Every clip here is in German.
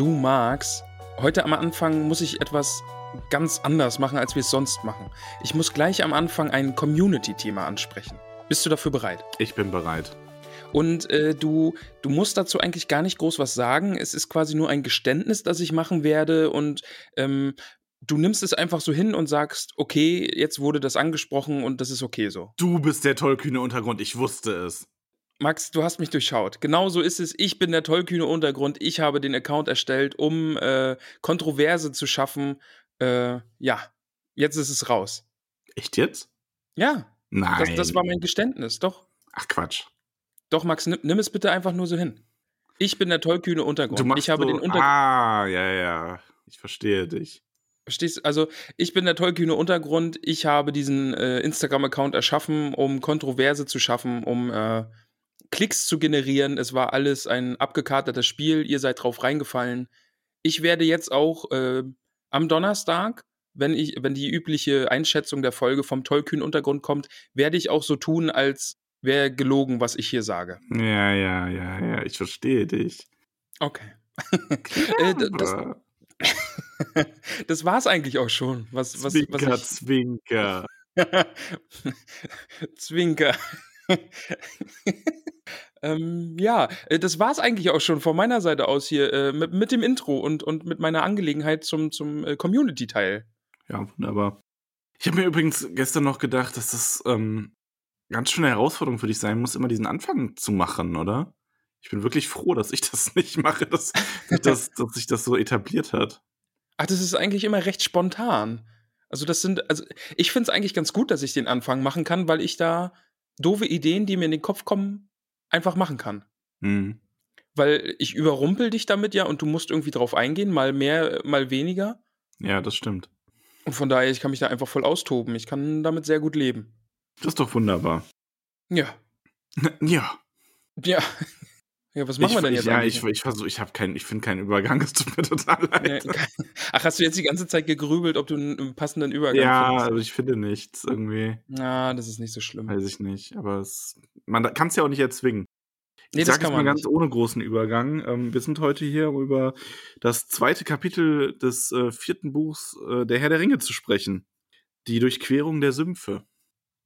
Du magst. Heute am Anfang muss ich etwas ganz anders machen, als wir es sonst machen. Ich muss gleich am Anfang ein Community-Thema ansprechen. Bist du dafür bereit? Ich bin bereit. Und äh, du, du musst dazu eigentlich gar nicht groß was sagen. Es ist quasi nur ein Geständnis, das ich machen werde. Und ähm, du nimmst es einfach so hin und sagst, okay, jetzt wurde das angesprochen und das ist okay so. Du bist der tollkühne Untergrund, ich wusste es. Max, du hast mich durchschaut. Genau so ist es. Ich bin der tollkühne Untergrund. Ich habe den Account erstellt, um äh, Kontroverse zu schaffen. Äh, ja, jetzt ist es raus. Echt jetzt? Ja. Nein. Das, das war mein Geständnis, doch. Ach Quatsch. Doch, Max, nimm, nimm, es bitte einfach nur so hin. Ich bin der tollkühne Untergrund. Du machst ich habe so, den Untergrund. Ah, ja, ja. Ich verstehe dich. Verstehst du? Also, ich bin der tollkühne Untergrund. Ich habe diesen äh, Instagram-Account erschaffen, um Kontroverse zu schaffen, um äh, Klicks zu generieren. Es war alles ein abgekartetes Spiel. Ihr seid drauf reingefallen. Ich werde jetzt auch äh, am Donnerstag, wenn, ich, wenn die übliche Einschätzung der Folge vom tollkühnen Untergrund kommt, werde ich auch so tun, als wäre gelogen, was ich hier sage. Ja, ja, ja, ja. Ich verstehe dich. Okay. äh, das, das war's eigentlich auch schon. Was, was, Zwinker, was ich, Zwinker. Zwinker. Ähm, ja, äh, das war's eigentlich auch schon von meiner Seite aus hier äh, mit, mit, dem Intro und, und mit meiner Angelegenheit zum, zum äh, Community-Teil. Ja, wunderbar. Ich habe mir übrigens gestern noch gedacht, dass das ähm, ganz schön eine Herausforderung für dich sein muss, immer diesen Anfang zu machen, oder? Ich bin wirklich froh, dass ich das nicht mache, dass, dass, dass sich das so etabliert hat. Ach, das ist eigentlich immer recht spontan. Also, das sind, also ich finde es eigentlich ganz gut, dass ich den Anfang machen kann, weil ich da doofe Ideen, die mir in den Kopf kommen, einfach machen kann. Mhm. Weil ich überrumpel dich damit ja und du musst irgendwie drauf eingehen, mal mehr, mal weniger. Ja, das stimmt. Und von daher, ich kann mich da einfach voll austoben. Ich kann damit sehr gut leben. Das ist doch wunderbar. Ja. Ja. Ja. Ja, was machen ich, wir denn jetzt? Ja, ich, ich versuche, ich habe keinen, ich finde keinen Übergang, es tut mir total leid. Nee, Ach, hast du jetzt die ganze Zeit gegrübelt, ob du einen passenden Übergang ja, findest? Ja, aber ich finde nichts irgendwie. Ja, das ist nicht so schlimm. Weiß ich nicht, aber es, man kann es ja auch nicht erzwingen. Nee, ich das sage kann es mal man ganz nicht. ohne großen Übergang. Ähm, wir sind heute hier, um über das zweite Kapitel des äh, vierten Buchs äh, Der Herr der Ringe zu sprechen. Die Durchquerung der Sümpfe.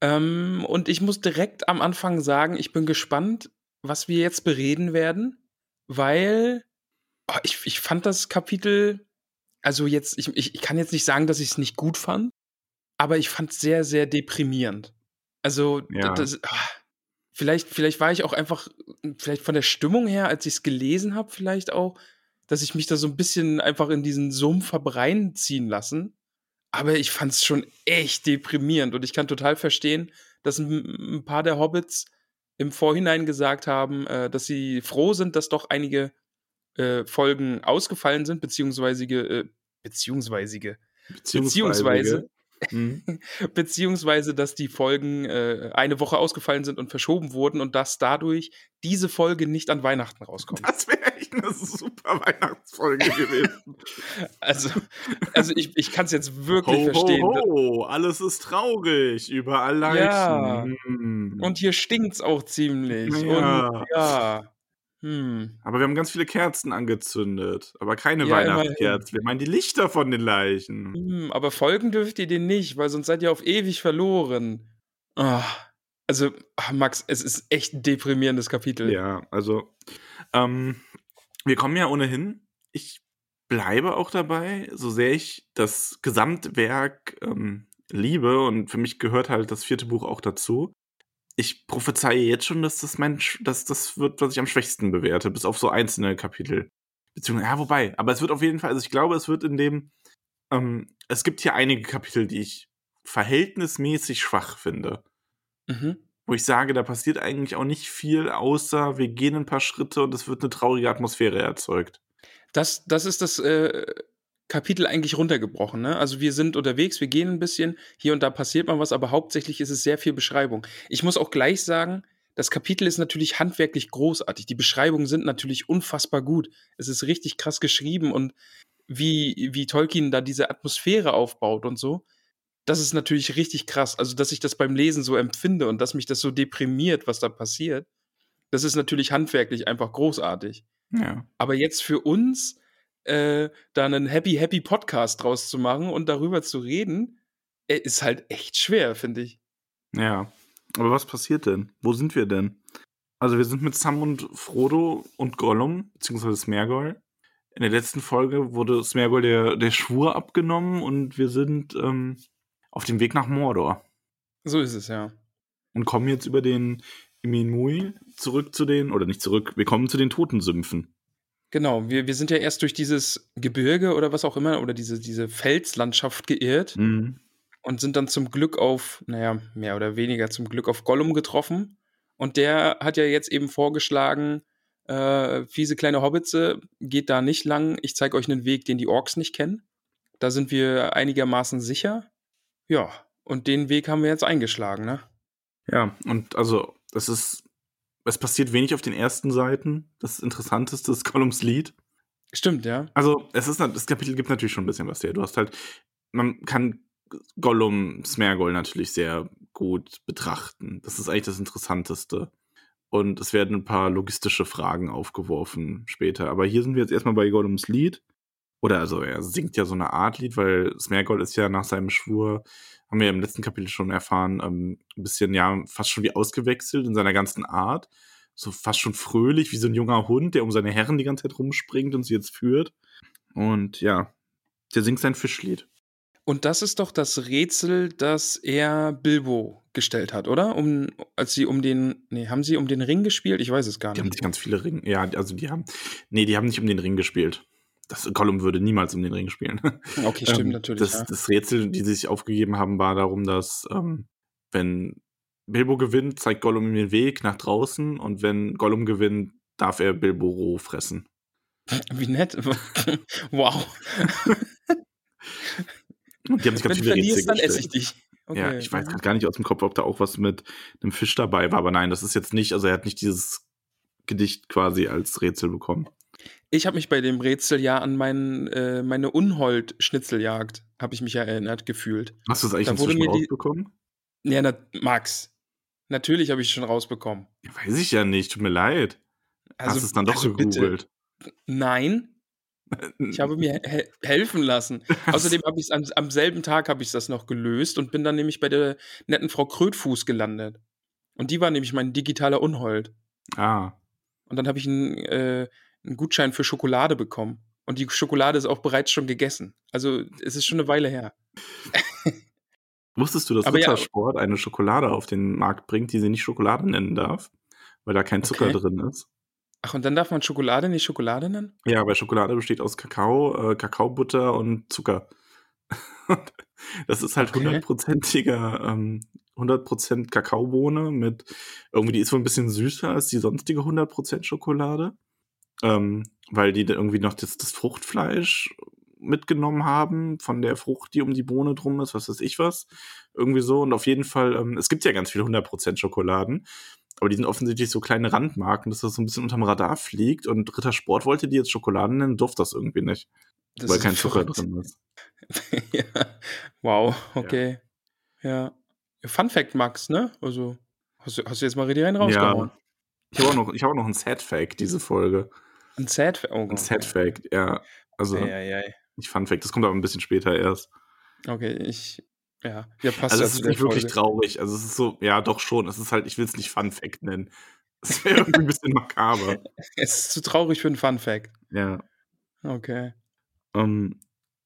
Ähm, und ich muss direkt am Anfang sagen, ich bin gespannt, was wir jetzt bereden werden weil oh, ich, ich fand das Kapitel, also jetzt, ich, ich, ich kann jetzt nicht sagen, dass ich es nicht gut fand, aber ich fand es sehr, sehr deprimierend. Also, Ja. das, ah, vielleicht, vielleicht war ich auch einfach, vielleicht von der Stimmung her, als ich es gelesen habe, vielleicht auch, dass ich mich da so ein bisschen einfach in diesen Sumpf habe reinziehen lassen. Aber ich fand es schon echt deprimierend und ich kann total verstehen, dass ein, ein paar der Hobbits im Vorhinein gesagt haben, äh, dass sie froh sind, dass doch einige äh, Folgen ausgefallen sind, beziehungsweise, äh, beziehungsweise, beziehungsweise, Hm. beziehungsweise, dass die Folgen äh, eine Woche ausgefallen sind und verschoben wurden und dass dadurch diese Folge nicht an Weihnachten rauskommt. Das wäre echt eine super Weihnachtsfolge gewesen. Also, also ich, ich kann es jetzt wirklich ho, verstehen. ho, ho, alles ist traurig, überall Leichen. Ja. Hm. Und hier stinkt's auch ziemlich. Ja. Und ja. Hm. aber wir haben ganz viele Kerzen angezündet, aber keine Ja, Weihnachtskerzen. Wir meinen die Lichter von den Leichen. Hm, aber folgen dürft ihr den nicht, weil sonst seid ihr auf ewig verloren. Ah, also, ah, Max, es ist echt ein deprimierendes Kapitel. Ja, also ähm, wir kommen ja ohnehin. Ich bleibe auch dabei, so sehr ich das Gesamtwerk ähm, liebe und für mich gehört halt das vierte Buch auch dazu. Ich prophezeie jetzt schon, dass das Mensch, dass das wird, was ich am schwächsten bewerte, bis auf so einzelne Kapitel. Beziehungsweise, ja, wobei, aber es wird auf jeden Fall, also ich glaube, es wird in dem, ähm, es gibt hier einige Kapitel, die ich verhältnismäßig schwach finde. Mhm. Wo ich sage, da passiert eigentlich auch nicht viel, außer wir gehen ein paar Schritte und es wird eine traurige Atmosphäre erzeugt. Das, das ist das äh, Kapitel eigentlich runtergebrochen. Ne? Also wir sind unterwegs, wir gehen ein bisschen, hier und da passiert mal was, aber hauptsächlich ist es sehr viel Beschreibung. Ich muss auch gleich sagen, das Kapitel ist natürlich handwerklich großartig. Die Beschreibungen sind natürlich unfassbar gut. Es ist richtig krass geschrieben und wie, wie Tolkien da diese Atmosphäre aufbaut und so. Das ist natürlich richtig krass. Also, dass ich das beim Lesen so empfinde und dass mich das so deprimiert, was da passiert, das ist natürlich handwerklich einfach großartig. Ja. Aber jetzt für uns, äh, da einen Happy, Happy Podcast draus zu machen und darüber zu reden, äh, ist halt echt schwer, finde ich. Ja. Aber was passiert denn? Wo sind wir denn? Also wir sind mit Sam und Frodo und Gollum, beziehungsweise Smergol. In der letzten Folge wurde Smergol der, der Schwur abgenommen und wir sind ähm, auf dem Weg nach Mordor. So ist es, ja. Und kommen jetzt über den Iminui zurück zu den, oder nicht zurück, wir kommen zu den Totensümpfen. Genau, wir, wir sind ja erst durch dieses Gebirge oder was auch immer, oder diese, diese Felslandschaft geirrt Mhm. und sind dann zum Glück auf, naja, mehr oder weniger zum Glück auf Gollum getroffen. Und der hat ja jetzt eben vorgeschlagen, äh, fiese kleine Hobbitze, geht da nicht lang. Ich zeige euch einen Weg, den die Orks nicht kennen. Da sind wir einigermaßen sicher. Ja, und den Weg haben wir jetzt eingeschlagen, ne? Ja, und also, das ist, es passiert wenig auf den ersten Seiten. Das Interessanteste ist Gollums Lied. Stimmt, ja. Also, es ist, das Kapitel gibt natürlich schon ein bisschen was her. Du hast halt, man kann Gollum Smergol natürlich sehr gut betrachten. Das ist eigentlich das Interessanteste. Und es werden ein paar logistische Fragen aufgeworfen später. Aber hier sind wir jetzt erstmal bei Gollums Lied. Oder also er singt ja so eine Art Lied, weil Smergol ist ja nach seinem Schwur, haben wir im letzten Kapitel schon erfahren, ähm, ein bisschen ja fast schon wie ausgewechselt in seiner ganzen Art. So fast schon fröhlich, wie so ein junger Hund, der um seine Herren die ganze Zeit rumspringt und sie jetzt führt. Und ja, der singt sein Fischlied. Und das ist doch das Rätsel, das er Bilbo gestellt hat, oder? Um, als sie um den, nee, haben sie um den Ring gespielt? Ich weiß es gar Die haben nicht. nicht ganz viele Ringe. Ja, also die haben, nee, die haben nicht um den Ring gespielt. Das Gollum würde niemals um den Ring spielen. Okay, stimmt Ähm, natürlich. Das, ja. das Rätsel, die sie sich aufgegeben haben, war darum, dass ähm, wenn Bilbo gewinnt, zeigt Gollum ihm den Weg nach draußen und wenn Gollum gewinnt, darf er Bilbo roh fressen. Wie nett. wow. Und die haben sich ganz Wenn du viele Rätsel dann esse ich dich. Okay. Ja, ich weiß gar nicht aus dem Kopf, ob da auch was mit einem Fisch dabei war, aber nein, das ist jetzt nicht, also er hat nicht dieses Gedicht quasi als Rätsel bekommen. Ich habe mich bei dem Rätsel ja an mein, äh, meine Unhold-Schnitzeljagd, habe ich mich ja erinnert gefühlt. Hast du es eigentlich Da wurde inzwischen die- rausbekommen? Ja, na, Max. Natürlich habe ich schon rausbekommen. Ja, weiß ich ja nicht, tut mir leid. Also, Hast du es dann doch also bitte. gegoogelt? Nein, ich habe mir he helfen lassen. Außerdem habe ich es am, am selben Tag habe ich das noch gelöst und bin dann nämlich bei der netten Frau Krötfuß gelandet. Und die war nämlich mein digitaler Unhold. Ah, Und dann habe ich einen, äh, einen Gutschein für Schokolade bekommen. Und die Schokolade ist auch bereits schon gegessen. Also es ist schon eine Weile her. Wusstest du, dass Aber ja- Rittersport eine Schokolade auf den Markt bringt, die sie nicht Schokolade nennen darf? Weil da kein Zucker Okay. drin ist. Ach, und dann darf man Schokolade nicht Schokolade nennen? Ja, aber Schokolade besteht aus Kakao, äh, Kakaobutter und Zucker. das ist halt Okay. hundertprozentiger, ähm, 100% Kakaobohne mit, irgendwie, die ist wohl ein bisschen süßer als die sonstige 100% Schokolade. Ähm, weil die irgendwie noch das, das Fruchtfleisch mitgenommen haben von der Frucht, die um die Bohne drum ist, was weiß ich was. Irgendwie so. Und auf jeden Fall, ähm, es gibt ja ganz viele 100% Schokoladen. Aber die sind offensichtlich so kleine Randmarken, dass das so ein bisschen unterm Radar fliegt. Und Rittersport wollte die jetzt Schokoladen nennen, durfte das irgendwie nicht. Das weil kein Zucker drin ist. ja. Wow, okay. Ja. Fun Fact, Max, ne? Also, hast, du- hast du jetzt mal richtig rein rausgehauen. Ich habe auch noch, ich auch noch einen Sad Fact, diese Folge. Ein Sad Fact. Oh, Ein Sad Fact, ja. Also, Ja, ja, ja. nicht Fun Fact, das kommt aber ein bisschen später erst. Okay, ich. Ja, ja passt Also, ja es zu ist nicht wirklich Folge. traurig. Also, es ist so, ja, doch schon. Es ist halt, ich will es nicht Fun Fact nennen. Es wäre irgendwie ein bisschen makaber. Es ist zu traurig für einen Fun Fact. Ja. Okay. Ähm,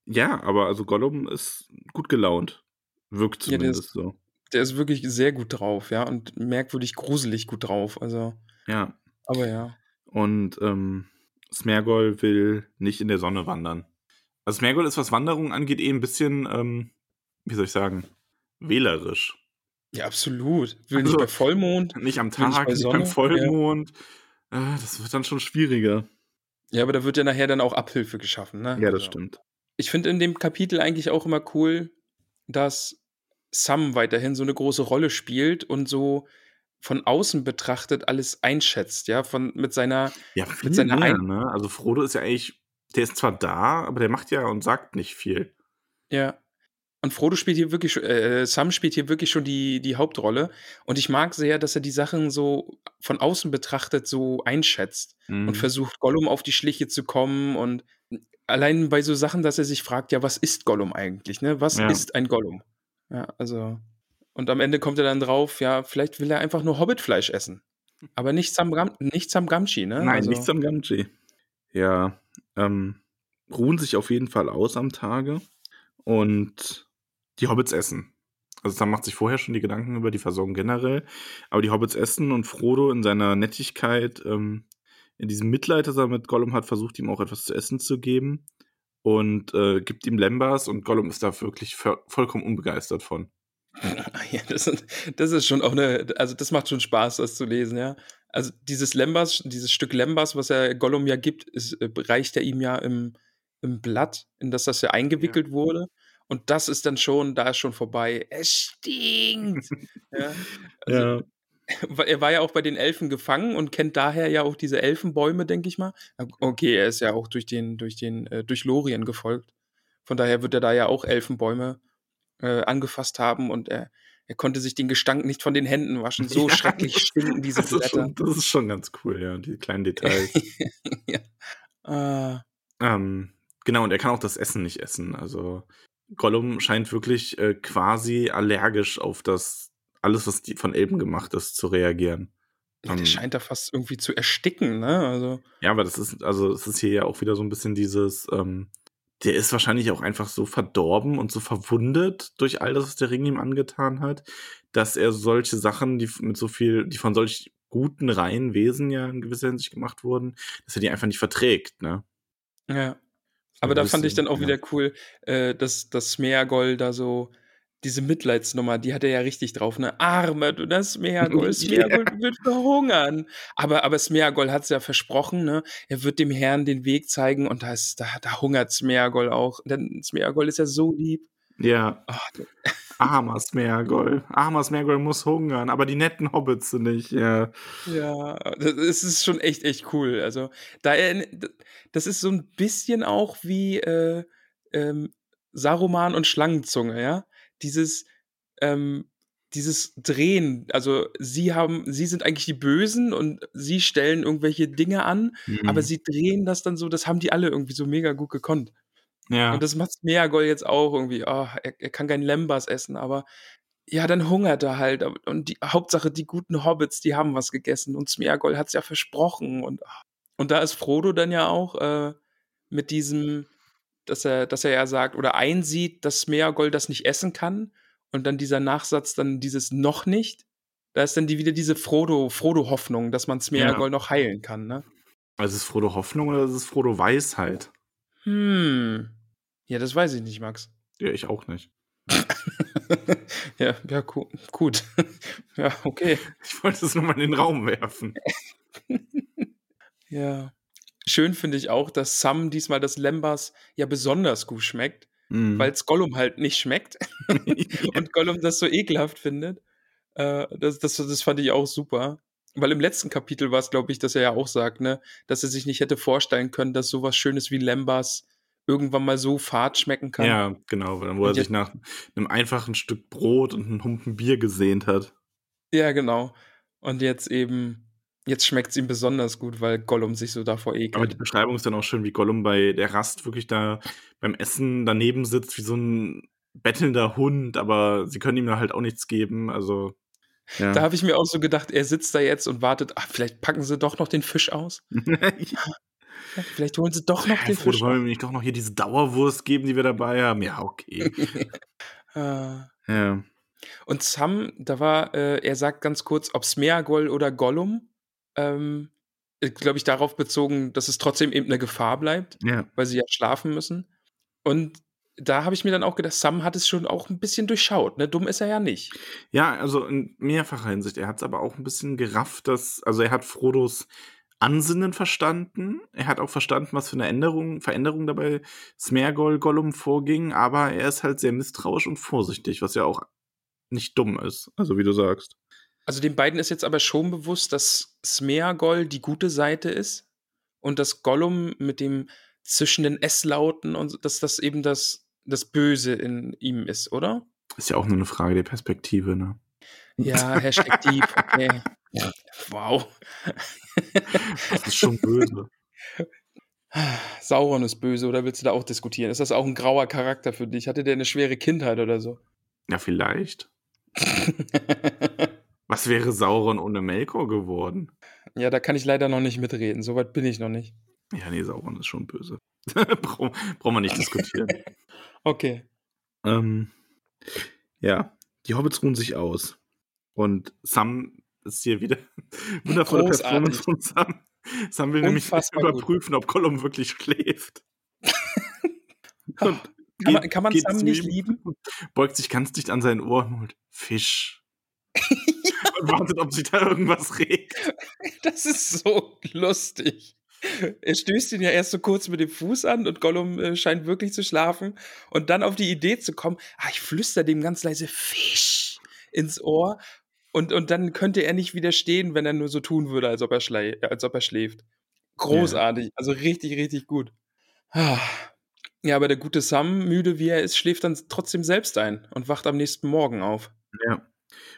ja, aber also Gollum ist gut gelaunt. Wirkt Ja, zumindest ist- so. der ist wirklich sehr gut drauf, ja, und merkwürdig gruselig gut drauf. Also, Ja. aber ja. Und ähm, Smergol will nicht in der Sonne wandern. Also Smergol ist, was Wanderung angeht, eh ein bisschen, ähm, wie soll ich sagen, wählerisch. Ja, absolut. Will Also, nicht bei Vollmond. Nicht am Will nicht Tag, bei nicht, Sonne, beim Vollmond. Äh, das wird dann schon schwieriger. Ja, aber da wird ja nachher dann auch Abhilfe geschaffen, ne? Ja, das Also, stimmt. Ich finde in dem Kapitel eigentlich auch immer cool, dass Sam weiterhin so eine große Rolle spielt und so von außen betrachtet alles einschätzt, ja, von mit seiner Ja, mit seiner mehr, ein ne? Also Frodo ist ja eigentlich, der ist zwar da, aber der macht ja und sagt nicht viel. ja. Und Frodo spielt hier wirklich schon äh, Sam spielt hier wirklich schon die die Hauptrolle und ich mag sehr, dass er die Sachen so von außen betrachtet so einschätzt und Mhm. versucht, Gollum auf die Schliche zu kommen und allein bei so Sachen, dass er sich fragt: „Ja, was ist Gollum eigentlich, ne? Was Ja. ist ein Gollum?“ Ja, also und am Ende kommt er dann drauf, ja, vielleicht will er einfach nur Hobbitfleisch essen, aber nicht Sam Ram nicht Sam Gamgee, ne? Nein, Also nichts am Gamgee. Ja, ähm, ruhen sich auf jeden Fall aus am Tage und die Hobbits essen. Also Sam macht sich vorher schon die Gedanken über die Versorgung generell, aber die Hobbits essen und Frodo in seiner Nettigkeit, ähm, in diesem Mitleid, das er mit Gollum hat, versucht ihm auch etwas zu essen zu geben und äh, gibt ihm Lembas und Gollum ist da wirklich vo- vollkommen unbegeistert von. Ja, das das ist schon auch 'ne also, das macht schon Spaß, das zu lesen, ja. Also, dieses Lembas dieses Stück Lembas, was er Gollum ja gibt, ist äh, reicht er ihm ja im im Blatt, in das das ja eingewickelt wurde. Und das ist dann schon da ist schon vorbei. Es stinkt. Ja, also, Ja. er war ja auch bei den Elfen gefangen und kennt daher ja auch diese Elfenbäume, denke ich mal. Okay, er ist ja auch durch den durch den äh, durch Lorien gefolgt. Von daher wird er da ja auch Elfenbäume, äh, angefasst haben und er er konnte sich den Gestank nicht von den Händen waschen. So Ja, schrecklich stinken diese das ist, Blätter. schon, das ist schon ganz cool, ja, die kleinen Details. Ja. Ah. Ähm, genau, und er kann auch das Essen nicht essen. Also Gollum scheint wirklich äh, quasi allergisch auf das alles, was die von Elben gemacht ist, zu reagieren. Ja, der Ähm, scheint da fast irgendwie zu ersticken, ne? Also ja, aber das ist, also es ist hier ja auch wieder so ein bisschen dieses, ähm, der ist wahrscheinlich auch einfach so verdorben und so verwundet durch all das, was der Ring ihm angetan hat, dass er solche Sachen, die mit so viel, die von solch guten, reinen Wesen ja in gewisser Hinsicht gemacht wurden, dass er die einfach nicht verträgt, ne? ja. Aber da fand ich dann auch ja. wieder cool, äh, dass dass Smeagol da so diese Mitleidsnummer, die hat er ja richtig drauf, ne? „Armer du, das Smeagol, Smeagol Ja. wird verhungern.“ Aber aber Smeagol hat's ja versprochen, ne? Er wird dem Herrn den Weg zeigen und da ist da da hungert Smeagol auch, denn Smeagol ist ja so lieb. Ja, d armer Smeagol. Armer Smeagol muss hungern, aber die netten Hobbits sind nicht, ja. Ja, das es ist schon echt, echt cool. Also, da erinn d das ist so 'n bisschen auch wie, äh, ähm, Saruman und Schlangenzunge, ja? Dieses, ähm dieses Drehen. Also, sie haben sie sind eigentlich die Bösen und sie stellen irgendwelche Dinge an, aber Mhm. sie drehen das dann so das haben die alle irgendwie so mega gut gekonnt. Ja. Und das macht Smeagol jetzt auch irgendwie. Ah, er er kann kein Lembas essen, aber ja, dann hungert er halt. Aber und die Hauptsache, die guten Hobbits, die haben was gegessen und Smeagol hat's ja versprochen und ah. Und da ist Frodo dann ja auch, äh, mit diesem dass er dass er ja sagt oder einsieht, dass Smeagol das nicht essen kann und dann dieser Nachsatz dann dieses „noch nicht“. Da ist dann die wieder diese Frodo Frodo-Hoffnung, dass man Smeagol Ja. noch heilen kann, ne? Also, ist es Frodo Hoffnung oder ist es Frodo Weisheit? Hm. Ja, das weiß ich nicht, Max. Ja, ich auch nicht. Ja, ja, gu gut. Ja, okay. Ich wollte es nur mal in den Raum werfen. Ja. Schön finde ich auch, dass Sam diesmal das Lembas ja besonders gut schmeckt, Mhm. weil's Gollum halt nicht schmeckt und Gollum das so ekelhaft findet. Äh, das das das fand ich auch super. Weil im letzten Kapitel war's, glaube ich, dass er ja auch sagt, ne, dass er sich nicht hätte vorstellen können, dass so was Schönes wie Lembas irgendwann mal so fad schmecken kann. Ja, genau, weil wo er sich nach 'nem einfachen Stück Brot und 'nem Humpen Bier gesehnt hat. Ja, genau. Und jetzt eben jetzt schmeckt's ihm besonders gut, weil Gollum sich so davor Aber die ekelt. Beschreibung ist dann auch schön, wie Gollum bei der Rast wirklich da beim Essen daneben sitzt wie so 'n bettelnder Hund, aber sie können ihm da halt auch nichts geben, also Da ja. habe ich mir auch so gedacht, er sitzt da jetzt und wartet: „Ach, vielleicht packen sie doch noch den Fisch aus. Ja, vielleicht holen sie doch noch Ja, den Frodo, Fisch wollen raus.“ wir nicht doch noch hier diese Dauerwurst geben, die wir dabei haben? Ja, okay. Ah. Ja. Und Sam, da war, äh, er sagt ganz kurz, ob Smeagol oder Gollum, ähm, glaube ich, darauf bezogen, dass es trotzdem eben eine Gefahr bleibt, Ja. weil sie ja schlafen müssen. Und da habe ich mir dann auch gedacht, Sam hat es schon auch ein bisschen durchschaut. Ne? Dumm ist er ja nicht. Ja, also in mehrfacher Hinsicht. Er hat es aber auch ein bisschen gerafft, dass, also er hat Frodos Ansinnen verstanden. Er hat auch verstanden, was für eine Änderung, Veränderung dabei Smergol Gollum vorging, aber er ist halt sehr misstrauisch und vorsichtig, was ja auch nicht dumm ist. Also wie du sagst. Also den beiden ist jetzt aber schon bewusst, dass Smeagol die gute Seite ist und dass Gollum mit dem zischenden S-Lauten und dass das eben das, das Böse in ihm ist, oder? Ist ja auch nur eine Frage der Perspektive, ne? Ja, Hashtag Deep. Okay. Wow. Das ist schon böse. Sauron ist böse, oder willst du da auch diskutieren? Ist das auch ein grauer Charakter für dich? Hatte der eine schwere Kindheit oder so? Ja, vielleicht. Was wäre Sauron ohne Melkor geworden? ja, da kann ich leider noch nicht mitreden. Soweit bin ich noch nicht. Ja, nee, Sauron ist schon böse. Brauchen wir nicht diskutieren. Okay. ähm, ja, die Hobbits ruhen sich aus. Und Sam ist hier wieder wundervolle Großartig. Performance von Sam. Sam will nämlich Unfassbar gut. überprüfen, ob Gollum wirklich schläft. Und Kann man, kann man Sam nicht lieben? Beugt sich ganz dicht an sein Ohr und holt Fisch. Und wartet, ob sich da irgendwas regt. Das ist so lustig. Er stößt ihn ja erst so kurz mit dem Fuß an und Gollum äh, scheint wirklich zu schlafen und dann auf die Idee zu kommen, ah, ich flüster dem ganz leise Fisch ins Ohr und, und dann könnte er nicht widerstehen, wenn er nur so tun würde, als ob er, schlä als ob er schläft. Großartig, also richtig, richtig gut. Ah. Ja, aber der gute Sam, müde wie er ist, schläft dann trotzdem selbst ein und wacht am nächsten Morgen auf. Ja.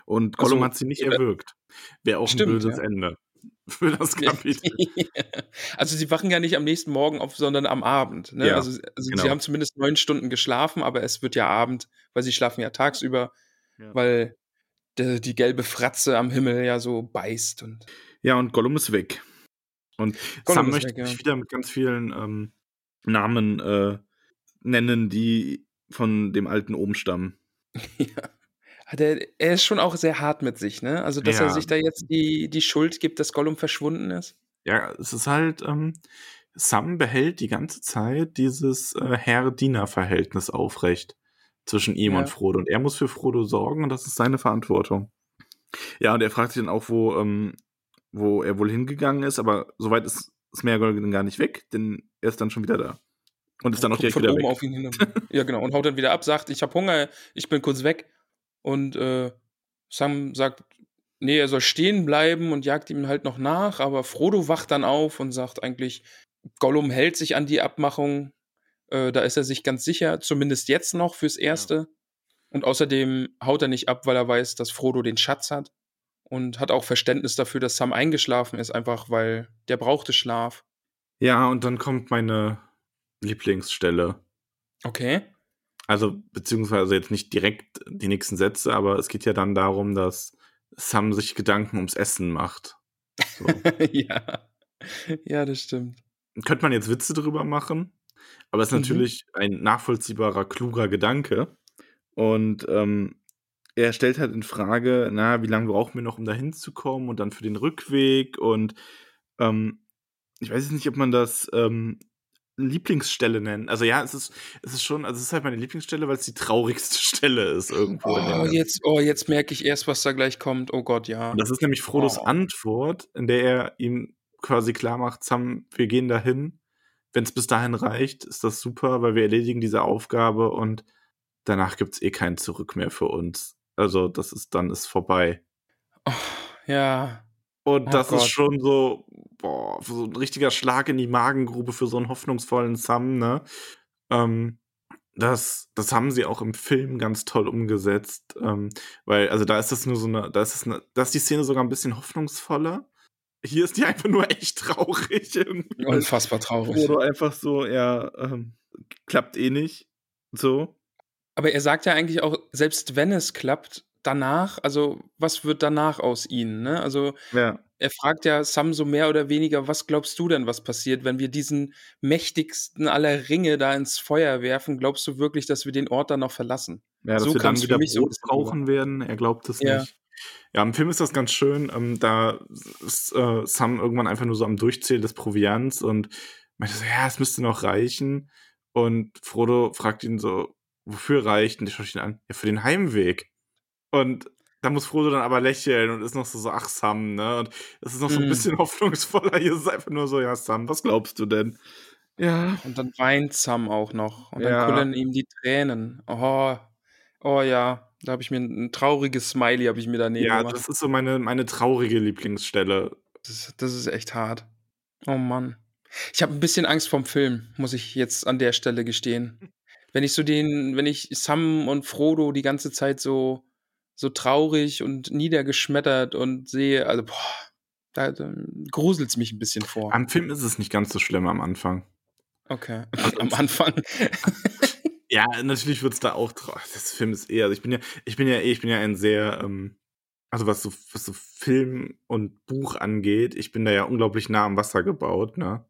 Und Gollum Also, hat sie nicht äh, erwürgt. Wäre auch stimmt, ein böses ja. Ende für das Kapitel. also sie wachen ja nicht am nächsten Morgen auf, sondern am Abend. Ne? Ja, also also genau. sie haben zumindest neun Stunden geschlafen, aber es wird ja Abend, weil sie schlafen ja tagsüber, Ja. weil de, die gelbe Fratze am Himmel ja so beißt. Und Ja, und Gollum ist weg. Und Gollum Sam möchte weg, ja. sich wieder mit ganz vielen ähm, Namen äh, nennen, die von dem alten Ohm stammen. ja. Hat er, er ist schon auch sehr hart mit sich, ne? Also, dass Ja. er sich da jetzt die, die Schuld gibt, dass Gollum verschwunden ist. Ja, es ist halt, ähm, Sam behält die ganze Zeit dieses äh, Herr-Diener-Verhältnis aufrecht zwischen ihm Ja. und Frodo. Und er muss für Frodo sorgen und das ist seine Verantwortung. Ja, und er fragt sich dann auch, wo, ähm, wo er wohl hingegangen ist, aber soweit ist Smeagol dann gar nicht weg, denn er ist dann schon wieder da. Und ist dann auch direkt von wieder oben weg. auf ihn hin. ja, genau. Und haut dann wieder ab, sagt, ich habe Hunger, ich bin kurz weg. Und äh, Sam sagt, nee, er soll stehen bleiben und jagt ihm halt noch nach. Aber Frodo wacht dann auf und sagt eigentlich, Gollum hält sich an die Abmachung. Äh, da ist er sich ganz sicher, zumindest jetzt noch fürs Erste. Und außerdem haut er nicht ab, weil er weiß, dass Frodo den Schatz hat. Und hat auch Verständnis dafür, dass Sam eingeschlafen ist, einfach weil der brauchte Schlaf. Ja, und dann kommt meine Lieblingsstelle. Okay. Also, beziehungsweise jetzt nicht direkt die nächsten Sätze, aber es geht ja dann darum, dass Sam sich Gedanken ums Essen macht. So. ja. Ja, das stimmt. Könnte man jetzt Witze drüber machen, aber es ist Mhm. natürlich ein nachvollziehbarer, kluger Gedanke. Und ähm, er stellt halt in Frage, na, wie lange brauchen wir noch, um da hinzukommen und dann für den Rückweg und ähm, ich weiß jetzt nicht, ob man das ähm, Lieblingsstelle nennt. Also ja, es ist, es ist schon, also es ist halt meine Lieblingsstelle, weil es die traurigste Stelle ist irgendwo. Oh, jetzt, oh, jetzt merke ich erst, was da gleich kommt. Oh Gott, ja. Das ist nämlich Frodos Oh. Antwort, in der er ihm quasi klar macht, Sam, wir gehen dahin. Wenn es bis dahin reicht, ist das super, weil wir erledigen diese Aufgabe und danach gibt es eh kein Zurück mehr für uns. Also das ist dann ist vorbei. Oh, ja. Und Oh das Gott. ist schon so, boah, so ein richtiger Schlag in die Magengrube für so einen hoffnungsvollen Sam, ne? Ähm, das, das haben sie auch im Film ganz toll umgesetzt, ähm, weil, also da ist das nur so eine, da ist es eine, da ist die Szene sogar ein bisschen hoffnungsvoller. Hier ist die einfach nur echt traurig Unfassbar traurig. Frodo einfach so, ja, ähm, klappt eh nicht. So. Aber er sagt ja eigentlich auch, selbst wenn es klappt, danach, also was wird danach aus ihnen, ne? Also Ja. er fragt ja Sam so mehr oder weniger: „Was glaubst du denn, was passiert, wenn wir diesen mächtigsten aller Ringe da ins Feuer werfen? Glaubst du wirklich, dass wir den Ort dann noch verlassen?“ Ja, dass So wir dann wieder so Brot rüber. brauchen werden. Er glaubt es Ja. nicht. Ja, im Film ist das ganz schön. Ähm, da ist, äh, Sam irgendwann einfach nur so am Durchzählen des Proviants und meinte so: „Ja, es müsste noch reichen.“ Und Frodo fragt ihn so: „Wofür reicht?“ Und der schaut ihn an: „Ja, für den Heimweg.“ Und da muss Frodo dann aber lächeln und ist noch so so: „Ach, Sam“, ne? Und es ist noch so 'n Mhm. bisschen hoffnungsvoller. Hier ist es einfach nur so: „Ja, Sam, was glaubst du denn?“ Ja. Und dann weint Sam auch noch und dann Ja. kullern ihm die Tränen. Oh, oh ja, da habe ich mir 'n 'n trauriges Smiley habe ich mir daneben Ja, gemacht. das ist so meine meine traurige Lieblingsstelle. Das das ist echt hart. Oh Mann. Ich habe 'n bisschen Angst vorm Film, muss ich jetzt an der Stelle gestehen. Wenn ich so den wenn ich Sam und Frodo die ganze Zeit so so traurig und niedergeschmettert und sehe, also, boah, da da gruselt's mich 'n bisschen vor. Am Film ist es nicht ganz so schlimm am Anfang. Okay, Also am Anfang. Ja, natürlich wird's da auch trau das Film ist eher also, ich bin ja ich bin ja eh ich bin ja ein sehr, ähm also, was so was so Film und Buch angeht, ich bin da ja unglaublich nah am Wasser gebaut, ne?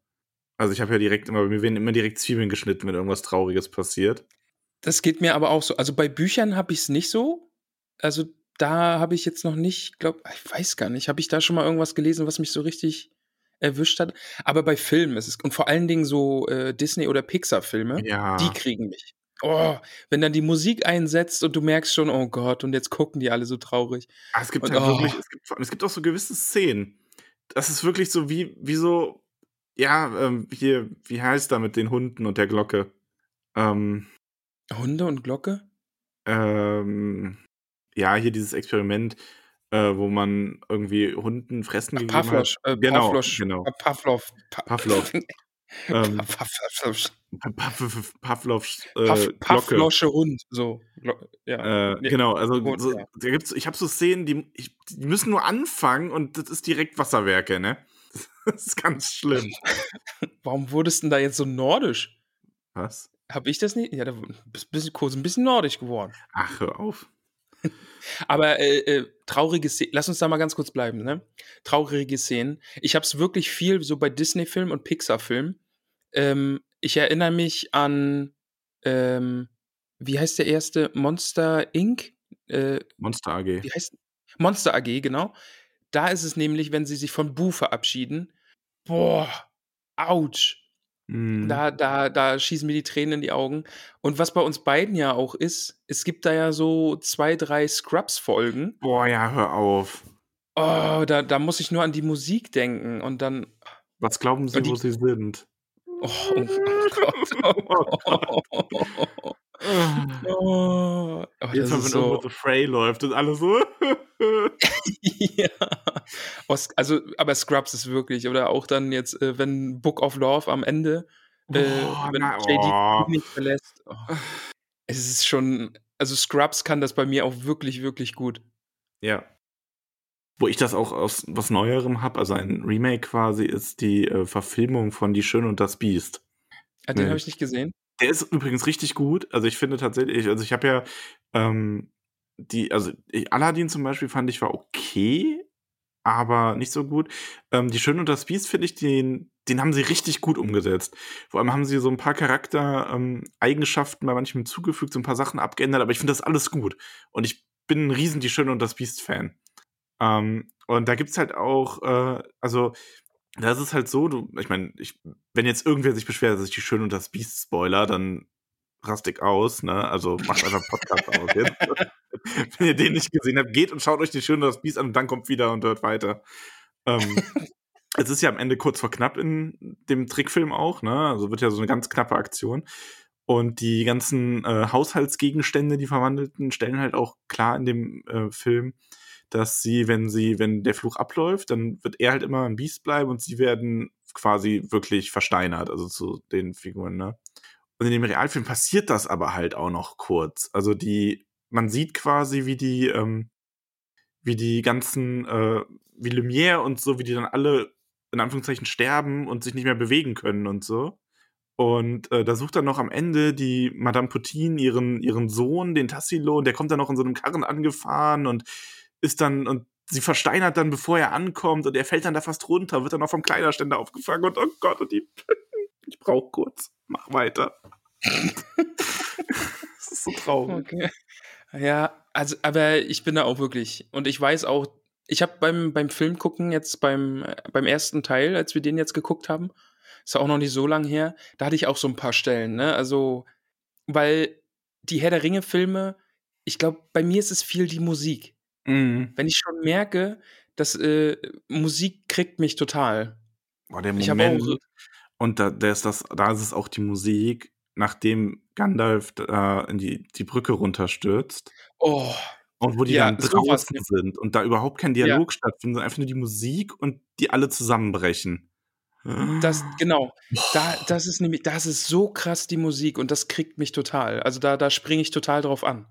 Also, ich habe ja direkt immer bei mir werden immer direkt Zwiebeln geschnitten, wenn irgendwas Trauriges passiert. Das geht mir aber auch so. Also, bei Büchern habe ich's nicht so. Also, da habe ich jetzt noch nicht glaube ich weiß gar nicht, habe ich da schon mal irgendwas gelesen, was mich so richtig erwischt hat? Aber bei Filmen ist es und vor allen Dingen so, äh, Disney oder Pixar-Filme, die Ja. kriegen mich. Oh, wenn dann die Musik einsetzt und du merkst schon: „Oh Gott, und jetzt gucken die alle so traurig.“ Ah, es gibt Und halt wirklich oh. es gibt es gibt auch so gewisse Szenen. Das ist wirklich so wie wie so ja, ähm, hier, wie heißt da mit den Hunden und der Glocke? Ähm Hunde und Glocke? ähm, ja, hier dieses Experiment, äh, wo man irgendwie Hunden Fressen Ach, gegeben hat. Pavlosch, äh, Genau, Pavlosch, genau. äh, Pavlov, Pa Pavlov. Ähm, Pa Pavlovsch Pa Pav Pavlovs, äh, Pav Glocke. Pavlosche Hund, so. Ja. Äh, genau, also Hund, so ja. da gibt's ich habe so Szenen, die ich die müssen nur anfangen und das ist direkt Wasserwerke, ne? Das ist ganz schlimm. Warum wurdest 'n da jetzt so nordisch? Was? Habe ich das nicht? Ja, da bist bisschen kurz 'n bisschen nordisch geworden. Ach, hör auf. Aber, äh, äh, traurige Sze lass uns da mal ganz kurz bleiben, ne? Traurige Szenen. Ich habe es wirklich viel so bei Disney-Filmen und Pixar-Filmen. Ähm, ich erinnere mich an, ähm, wie heißt der erste? Monster Inc? Äh, Monster AG. wie heißt Monster AG, genau. Da ist es nämlich, wenn sie sich von Boo verabschieden. Boah, Autsch. Mhm. Da da da schießen mir die Tränen in die Augen. Und was bei uns beiden ja auch ist, es gibt da ja so 2, 3 Scrubs-Folgen. Boah, ja, hör auf. Oh, da da muss ich nur an die Musik denken und dann Was glauben Sie, und wo die Sie sind? Oh, oh Gott, oh Gott. Oh, oh, ist wenn irgendwo so The Fray läuft und alle so Ja. Os also, aber Scrubs ist wirklich oder auch dann jetzt, äh, wenn Book of Love am Ende, äh, Boah, wenn na JD oh. nicht verlässt. Oh. Es ist schon also, Scrubs kann das bei mir auch wirklich, wirklich gut. Ja. Wo ich das auch aus was Neuerem habe, also ein Remake quasi, ist die, äh, Verfilmung von Die Schöne und das Biest. Ah, den habe Ne. ich nicht gesehen. Der ist übrigens richtig gut. Also, ich finde tatsächlich also, ich habe ja, ähm, die also, Aladdin zum Beispiel fand ich war okay, aber nicht so gut. Ähm, Die Schöne und das Biest finde ich, den den haben sie richtig gut umgesetzt. Vor allem haben sie so 'n paar Charakter ähm, bei manchen hinzugefügt, so 'n paar Sachen abgeändert, aber ich finde das alles gut. Und ich bin 'n riesen Die Schöne und das Biest-Fan. Ähm, und da gibt's halt auch, äh also, da ist es halt so, du ich meine, wenn jetzt irgendwer sich beschwert, dass ich Die Schöne und das Biest spoilere, dann raste ich aus, ne? Also, macht einfach Podcast aus jetzt. Wenn ihr den nicht gesehen habt, geht und schaut euch Die Schöne und das Biest an und dann kommt wieder und hört weiter. Ähm, es ist ja am Ende kurz vor knapp in dem Trickfilm auch, ne? Also, wird ja so 'ne ganz knappe Aktion. Und die ganzen, äh, Haushaltsgegenstände, die Verwandelten, stellen halt auch klar in dem, äh, Film, dass sie, wenn sie wenn der Fluch abläuft, dann wird er halt immer 'n Biest bleiben und sie werden quasi wirklich versteinert, also, zu den Figuren, ne? Und in dem Realfilm passiert das aber halt auch noch kurz. Also, die man sieht quasi, wie die, ähm wie die ganzen, äh wie Lumière und so, wie die dann alle in Anführungszeichen sterben und sich nicht mehr bewegen können und so. Und äh, da sucht dann noch am Ende die Madame Putin ihren, ihren Sohn, den Tassilo, und der kommt dann noch in so einem Karren angefahren und ist dann, und sie versteinert dann, bevor er ankommt, und er fällt dann da fast runter, wird dann noch vom Kleiderständer aufgefangen und oh Gott, und die. ich brauch kurz. Mach weiter. das ist so traurig. Okay. Ja, also, aber ich bin da auch wirklich. Und ich weiß auch, ich habe beim, beim Film gucken, jetzt beim, beim ersten Teil, als wir den jetzt geguckt haben, ist ja auch noch nicht so lang her, da hatte ich auch so ein paar Stellen, ne? Also, weil die Herr der Ringe-Filme, ich glaube, bei mir ist es viel die Musik. Mhm. Wenn ich schon merke, dass äh, Musik kriegt mich total. Boah, der Moment. auch- und da, da, ist das, da ist es auch die Musik, nachdem Gandalf da in die, die Brücke runterstürzt. Oh, Und wo die Ja, dann draußen ne? sind und da überhaupt kein Dialog stattfindet, sondern einfach nur die Musik und die alle zusammenbrechen. das, genau. Da, das ist nämlich, das ist so krass, die Musik, und das kriegt mich total. Also da, da springe ich total drauf an.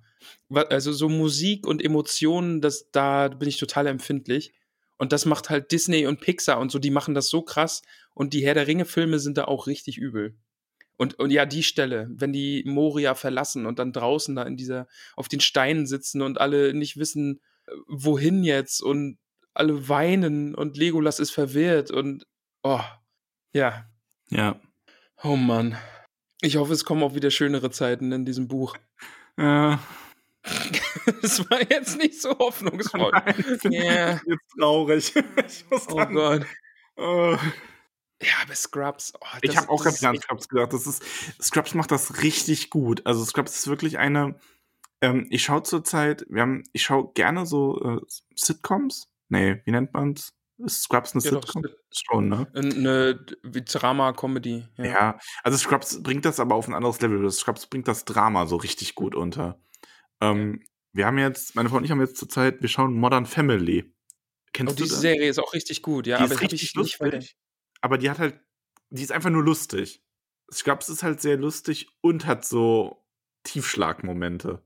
Also so Musik und Emotionen, das, da bin ich total empfindlich. Und das macht halt Disney und Pixar und so, die machen das so krass. Und die Herr der Ringe-Filme sind da auch richtig übel. Und, und ja, die Stelle, wenn die Moria verlassen und dann draußen da in dieser, auf den Steinen sitzen und alle nicht wissen, äh, wohin jetzt und alle weinen und Legolas ist verwirrt und oh, ja, Ja. oh Mann. Ich hoffe, es kommen auch wieder schönere Zeiten in diesem Buch. Äh, Es war jetzt nicht so hoffnungsvoll. nein, Ja. jetzt traurig. ich muss Oh dann, Gott. äh, Ja, aber Scrubs. Oh, ich das- habe auch das klar an Scrubs gedacht. Das ist, Scrubs macht das richtig gut. Also Scrubs ist wirklich eine. Ähm, ich schaue zurzeit, wir haben, ich schaue gerne so äh, Sitcoms. Nee, wie nennt man's? Ist Scrubs eine Ja, doch, Sitcom? Schon, ne? Eine Drama-Comedy. Ja. Ja. also Scrubs bringt das aber auf ein anderes Level. Scrubs bringt das Drama so richtig gut unter. Ähm, wir haben jetzt, meine Frau und ich haben jetzt zurzeit, wir schauen Modern Family. Kennst Oh, du diese das? Serie ist auch richtig gut, ja. die aber ist richtig ich lustig, aber die hat halt, die ist einfach nur lustig. Scrubs ist halt sehr lustig und hat so Tiefschlagmomente.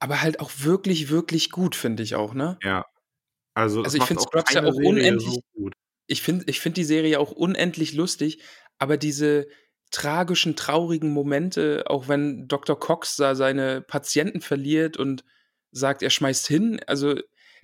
Aber halt auch wirklich, wirklich gut, finde ich auch, ne? Ja. Also, Also es ich macht find auch Scrubs ja auch Serie unendlich- so gut. Ich finde ich find die Serie auch unendlich lustig, aber diese tragischen, traurigen Momente, auch wenn Dr. Cox da seine Patienten verliert und sagt, er schmeißt hin, also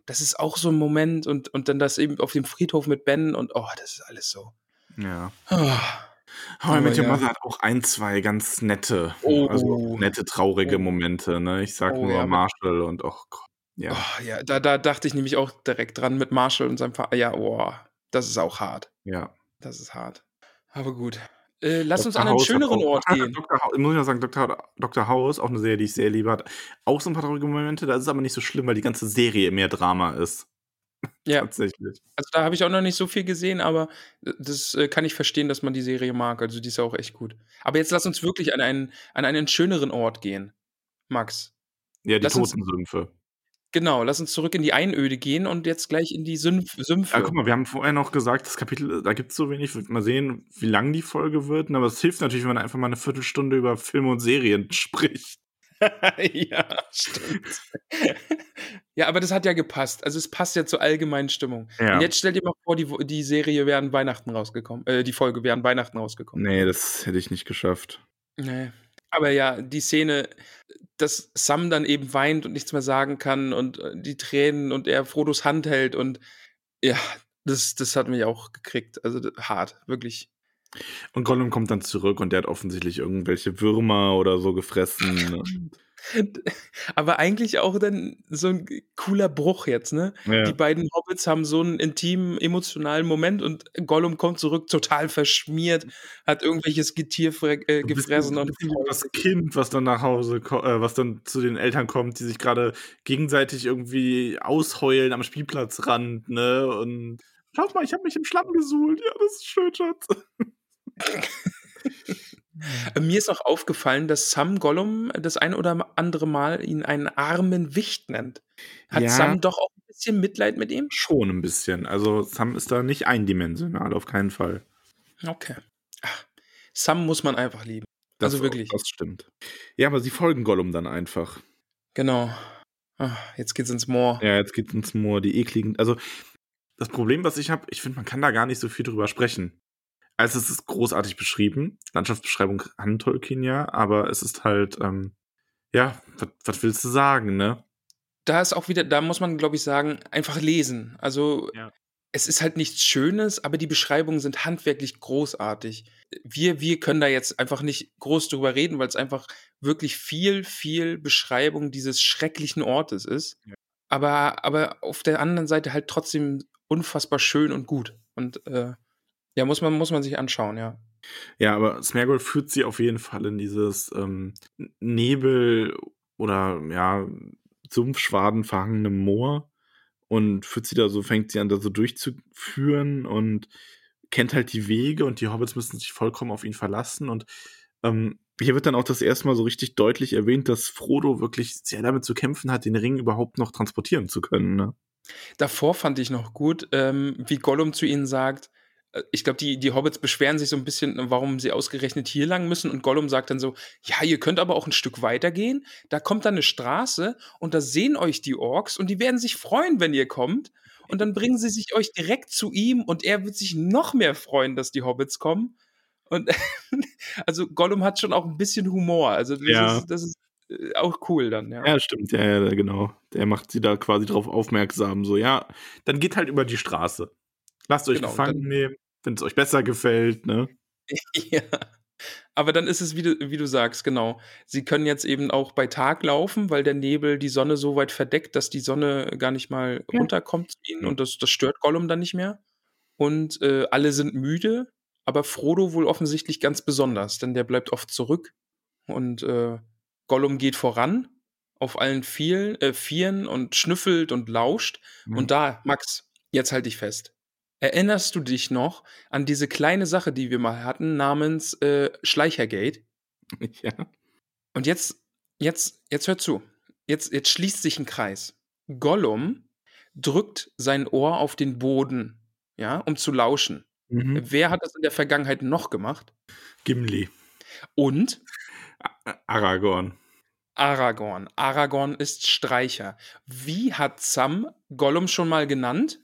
das ist auch so ein Moment und, und dann das eben auf dem Friedhof mit Ben und oh, das ist alles so. Ja. Oh, How I Aber Met Your. Mother hat auch ein, zwei ganz nette, Oh. also nette, traurige Oh. Momente, ne? Ich sag Oh, nur ja, Marshall und oh Gott. Ja. oh, ja, da, da dachte ich nämlich auch direkt dran mit Marshall und seinem Vater. Ja, oh, das ist auch hart. ja. Das ist hart. Aber gut. Äh, lass uns Dr. an einen House schöneren auch- Ort gehen. Dr. House, muss ich mal sagen, Dr. Dr. House, auch eine Serie, die ich sehr liebe, hat auch so ein paar traurige Momente. Da ist es aber nicht so schlimm, weil die ganze Serie mehr Drama ist. Ja. Tatsächlich. Also da habe ich auch noch nicht so viel gesehen, aber das äh, kann ich verstehen, dass man die Serie mag. Also die ist ja auch echt gut. Aber jetzt lass uns wirklich an einen, an einen schöneren Ort gehen, Max. Ja, die Lass uns- Totensümpfe. Genau, lass uns zurück in die Einöde gehen und jetzt gleich in die Sümpf Sümpfe. Ja, guck mal, wir haben vorher noch gesagt, das Kapitel, da gibt es so wenig. Mal sehen, wie lang die Folge wird. Aber es hilft natürlich, wenn man einfach mal eine Viertelstunde über Filme und Serien spricht. ja, stimmt. ja, aber das hat ja gepasst. Also es passt ja zur allgemeinen Stimmung. Ja. Und jetzt stell dir mal vor, die, die Serie wäre an Weihnachten rausgekommen. Äh, die Folge wäre an Weihnachten rausgekommen. Nee, das hätte ich nicht geschafft. Nee. Aber ja, die Szene, dass Sam dann eben weint und nichts mehr sagen kann und äh, die Tränen und er Frodos Hand hält und ja, das, das hat mich auch gekriegt. Also hart, wirklich. Und Gollum kommt dann zurück und der hat offensichtlich irgendwelche Würmer oder so gefressen. Aber eigentlich auch dann so ein cooler Bruch jetzt, ne? ja. Die beiden Hobbits haben so einen intimen, emotionalen Moment und Gollum kommt zurück, total verschmiert, hat irgendwelches Getier äh, gefressen und das Kind, was dann nach Hause, äh, was dann zu den Eltern kommt, die sich gerade gegenseitig irgendwie ausheulen am Spielplatzrand, ne? Und schaut mal, ich habe mich im Schlamm gesuhlt. Ja, das ist schön, Schatz. Äh, Mir ist auch aufgefallen, dass Sam Gollum das ein oder andere Mal ihn einen armen Wicht nennt. Hat Ja. Sam doch auch ein bisschen Mitleid mit ihm? Schon ein bisschen. Also Sam ist da nicht eindimensional, auf keinen Fall. Okay. Ach, Sam muss man einfach lieben. Also wirklich. Das stimmt. Ja, aber sie folgen Gollum dann einfach. Genau. Ah, jetzt geht's ins Moor. Ja, jetzt geht's ins Moor, die ekligen. Also, das Problem, was ich habe, ich finde, man kann da gar nicht so viel drüber sprechen. Also es ist großartig beschrieben. Landschaftsbeschreibung kann Tolkien ja, aber es ist halt, ähm, ja, was willst du sagen, ne? Da ist auch wieder, da muss man, glaube ich, sagen, einfach lesen. Also Ja. es ist halt nichts Schönes, aber die Beschreibungen sind handwerklich großartig. Wir, wir können da jetzt einfach nicht groß drüber reden, weil es einfach wirklich viel, viel Beschreibung dieses schrecklichen Ortes ist. Ja. Aber, aber auf der anderen Seite halt trotzdem unfassbar schön und gut. Und äh, ja, muss man, muss man sich anschauen, ja. Ja, aber Smergol führt sie auf jeden Fall in dieses ähm, Nebel oder ja, Sumpfschwaden verhangene Moor und führt sie da so, fängt sie an, da so durchzuführen und kennt halt die Wege und die Hobbits müssen sich vollkommen auf ihn verlassen und ähm, hier wird dann auch das erste Mal so richtig deutlich erwähnt, dass Frodo wirklich sehr damit zu kämpfen hat, den Ring überhaupt noch transportieren zu können. Ne? Davor fand ich noch gut, ähm, wie Gollum zu ihnen sagt, ich glaube, die, die Hobbits beschweren sich so ein bisschen, warum sie ausgerechnet hier lang müssen. Und Gollum sagt dann so: Ja, ihr könnt aber auch ein Stück weiter gehen. Da kommt dann eine Straße und da sehen euch die Orks und die werden sich freuen, wenn ihr kommt. Und dann bringen sie sich euch direkt zu ihm und er wird sich noch mehr freuen, dass die Hobbits kommen. Und also Gollum hat schon auch ein bisschen Humor. Also das Ja. ist, das ist äh, auch cool dann, ja. Ja, stimmt, ja, ja, genau. Der macht sie da quasi drauf aufmerksam. So, ja, dann geht halt über die Straße. Lasst euch Genau, gefangen nehmen, wenn es euch besser gefällt, ne? Ja. Aber dann ist es, wie du, wie du sagst, genau. Sie können jetzt eben auch bei Tag laufen, weil der Nebel die Sonne so weit verdeckt, dass die Sonne gar nicht mal Ja. runterkommt zu ihnen Ja. und das, das stört Gollum dann nicht mehr. Und äh, alle sind müde, aber Frodo wohl offensichtlich ganz besonders, denn der bleibt oft zurück und äh, Gollum geht voran auf allen Vieren, äh, Vieren und schnüffelt und lauscht. Mhm. Und da, Max, jetzt halt dich fest. Erinnerst du dich noch an diese kleine Sache, die wir mal hatten, namens äh, Schleichergate? Ja. Und jetzt, jetzt, jetzt hör zu. Jetzt, jetzt schließt sich ein Kreis. Gollum drückt sein Ohr auf den Boden, ja, um zu lauschen. Mhm. Wer hat das in der Vergangenheit noch gemacht? Gimli. Und Aragorn. Aragorn. Aragorn ist Streicher. Wie hat Sam Gollum schon mal genannt?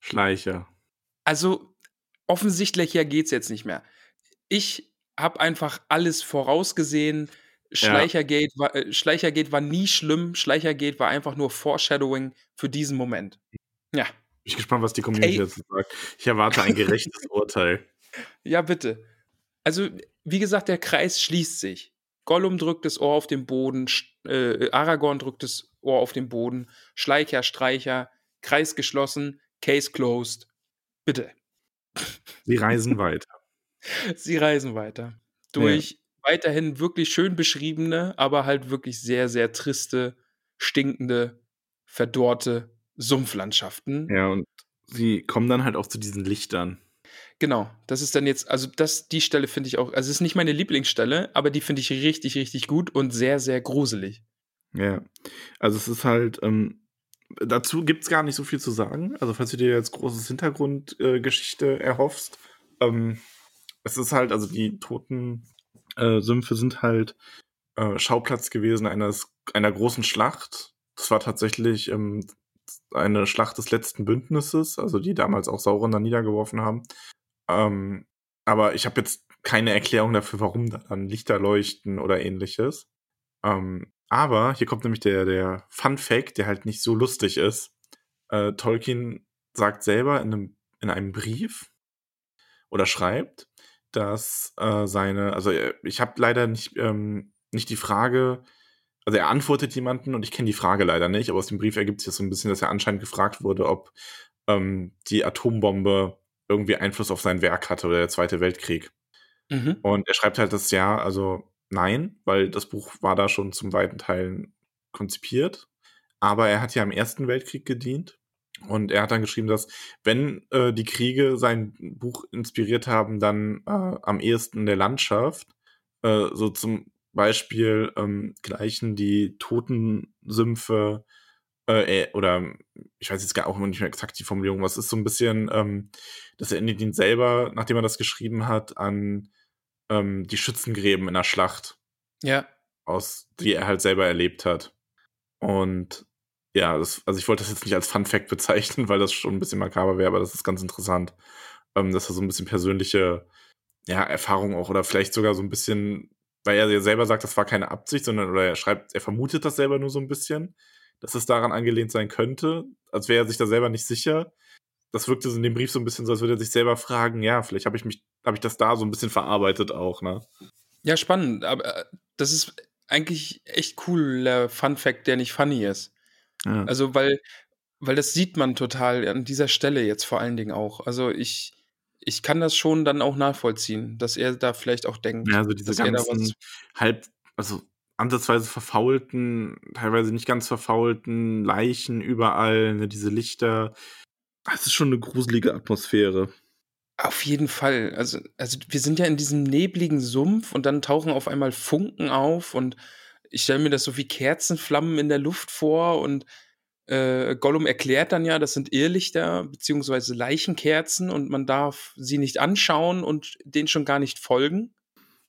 Schleicher. Also offensichtlicher geht's jetzt nicht mehr. Ich habe einfach alles vorausgesehen. Schleichergate, war, äh, Schleichergate war nie schlimm. Schleichergate war einfach nur Foreshadowing für diesen Moment. Ja, Bin ich gespannt, was die Community dazu sagt. Ich erwarte ein gerechtes Urteil. ja, bitte. Also, wie gesagt, der Kreis schließt sich. Gollum drückt das Ohr auf den Boden, äh, Aragorn drückt das Ohr auf den Boden, Schleicher, Streicher, Kreis geschlossen, Case closed. Bitte. Sie reisen weiter. Sie reisen weiter. Durch weiterhin wirklich schön beschriebene, aber halt wirklich sehr, sehr triste, stinkende, verdorrte Sumpflandschaften. Ja, und sie kommen dann halt auch zu diesen Lichtern. Genau, das ist dann jetzt, also das, die Stelle finde ich auch, also es ist nicht meine Lieblingsstelle, aber die finde ich richtig, richtig gut und sehr, sehr gruselig. Ja. Also es ist halt, ähm, dazu gibt es gar nicht so viel zu sagen. Also falls du dir jetzt großes Hintergrundgeschichte äh, erhoffst, ähm, es ist halt, also die toten äh, Sümpfe sind halt äh, Schauplatz gewesen eines, einer großen Schlacht. Das war tatsächlich ähm, eine Schlacht des letzten Bündnisses, also die damals auch Sauron dann niedergeworfen haben. Ähm, aber ich habe jetzt keine Erklärung dafür, warum da dann Lichter leuchten oder ähnliches. Ähm, aber hier kommt nämlich der, der Fun Fact, der halt nicht so lustig ist. Äh, Tolkien sagt selber in einem, in einem Brief oder schreibt, dass äh, seine, also äh, ich habe leider nicht, ähm, nicht die Frage, also er antwortet jemanden und ich kenne die Frage leider nicht, aber aus dem Brief ergibt sich das so ein bisschen, dass er anscheinend gefragt wurde, ob ähm, die Atombombe irgendwie Einfluss auf sein Werk hatte oder der Zweite Weltkrieg. Mhm. Und er schreibt halt das ja, also nein, weil das Buch war da schon zum weiten Teilen konzipiert. Aber er hat ja im Ersten Weltkrieg gedient. Und er hat dann geschrieben, dass wenn äh, die Kriege sein Buch inspiriert haben, dann äh, am ehesten der Landschaft. Äh, so zum Beispiel ähm, gleichen die Totensümpfe äh, oder ich weiß jetzt gar auch nicht mehr exakt die Formulierung, was ist so ein bisschen, ähm, das erinnert ihn selber, nachdem er das geschrieben hat, an ähm, die Schützengräben in der Schlacht, Ja, aus die er halt selber erlebt hat. Und ja, das, also ich wollte das jetzt nicht als Fun Fact bezeichnen, weil das schon ein bisschen makaber wäre, aber das ist ganz interessant, ähm, dass er so ein bisschen persönliche ja, Erfahrung auch oder vielleicht sogar so ein bisschen, weil er ja selber sagt, das war keine Absicht, sondern oder er schreibt, er vermutet das selber nur so ein bisschen, dass es daran angelehnt sein könnte, als wäre er sich da selber nicht sicher. Das wirkte in dem Brief so ein bisschen so, als würde er sich selber fragen, ja, vielleicht habe ich mich, habe ich das da so ein bisschen verarbeitet auch, ne? Ja, spannend, aber äh, das ist eigentlich echt cooler Fun Fact, der nicht funny ist. Ja. Also, weil, weil das sieht man total an dieser Stelle jetzt vor allen Dingen auch. Also ich, ich kann das schon dann auch nachvollziehen, dass er da vielleicht auch denkt. Ja, also diese ganzen halb, also ansatzweise verfaulten, teilweise nicht ganz verfaulten Leichen überall, ne, diese Lichter. Das ist schon eine gruselige Atmosphäre. Auf jeden Fall. Also, also wir sind ja in diesem nebligen Sumpf und dann tauchen auf einmal Funken auf und ich stelle mir das so wie Kerzenflammen in der Luft vor und äh, Gollum erklärt dann ja, das sind Irrlichter beziehungsweise Leichenkerzen und man darf sie nicht anschauen und denen schon gar nicht folgen.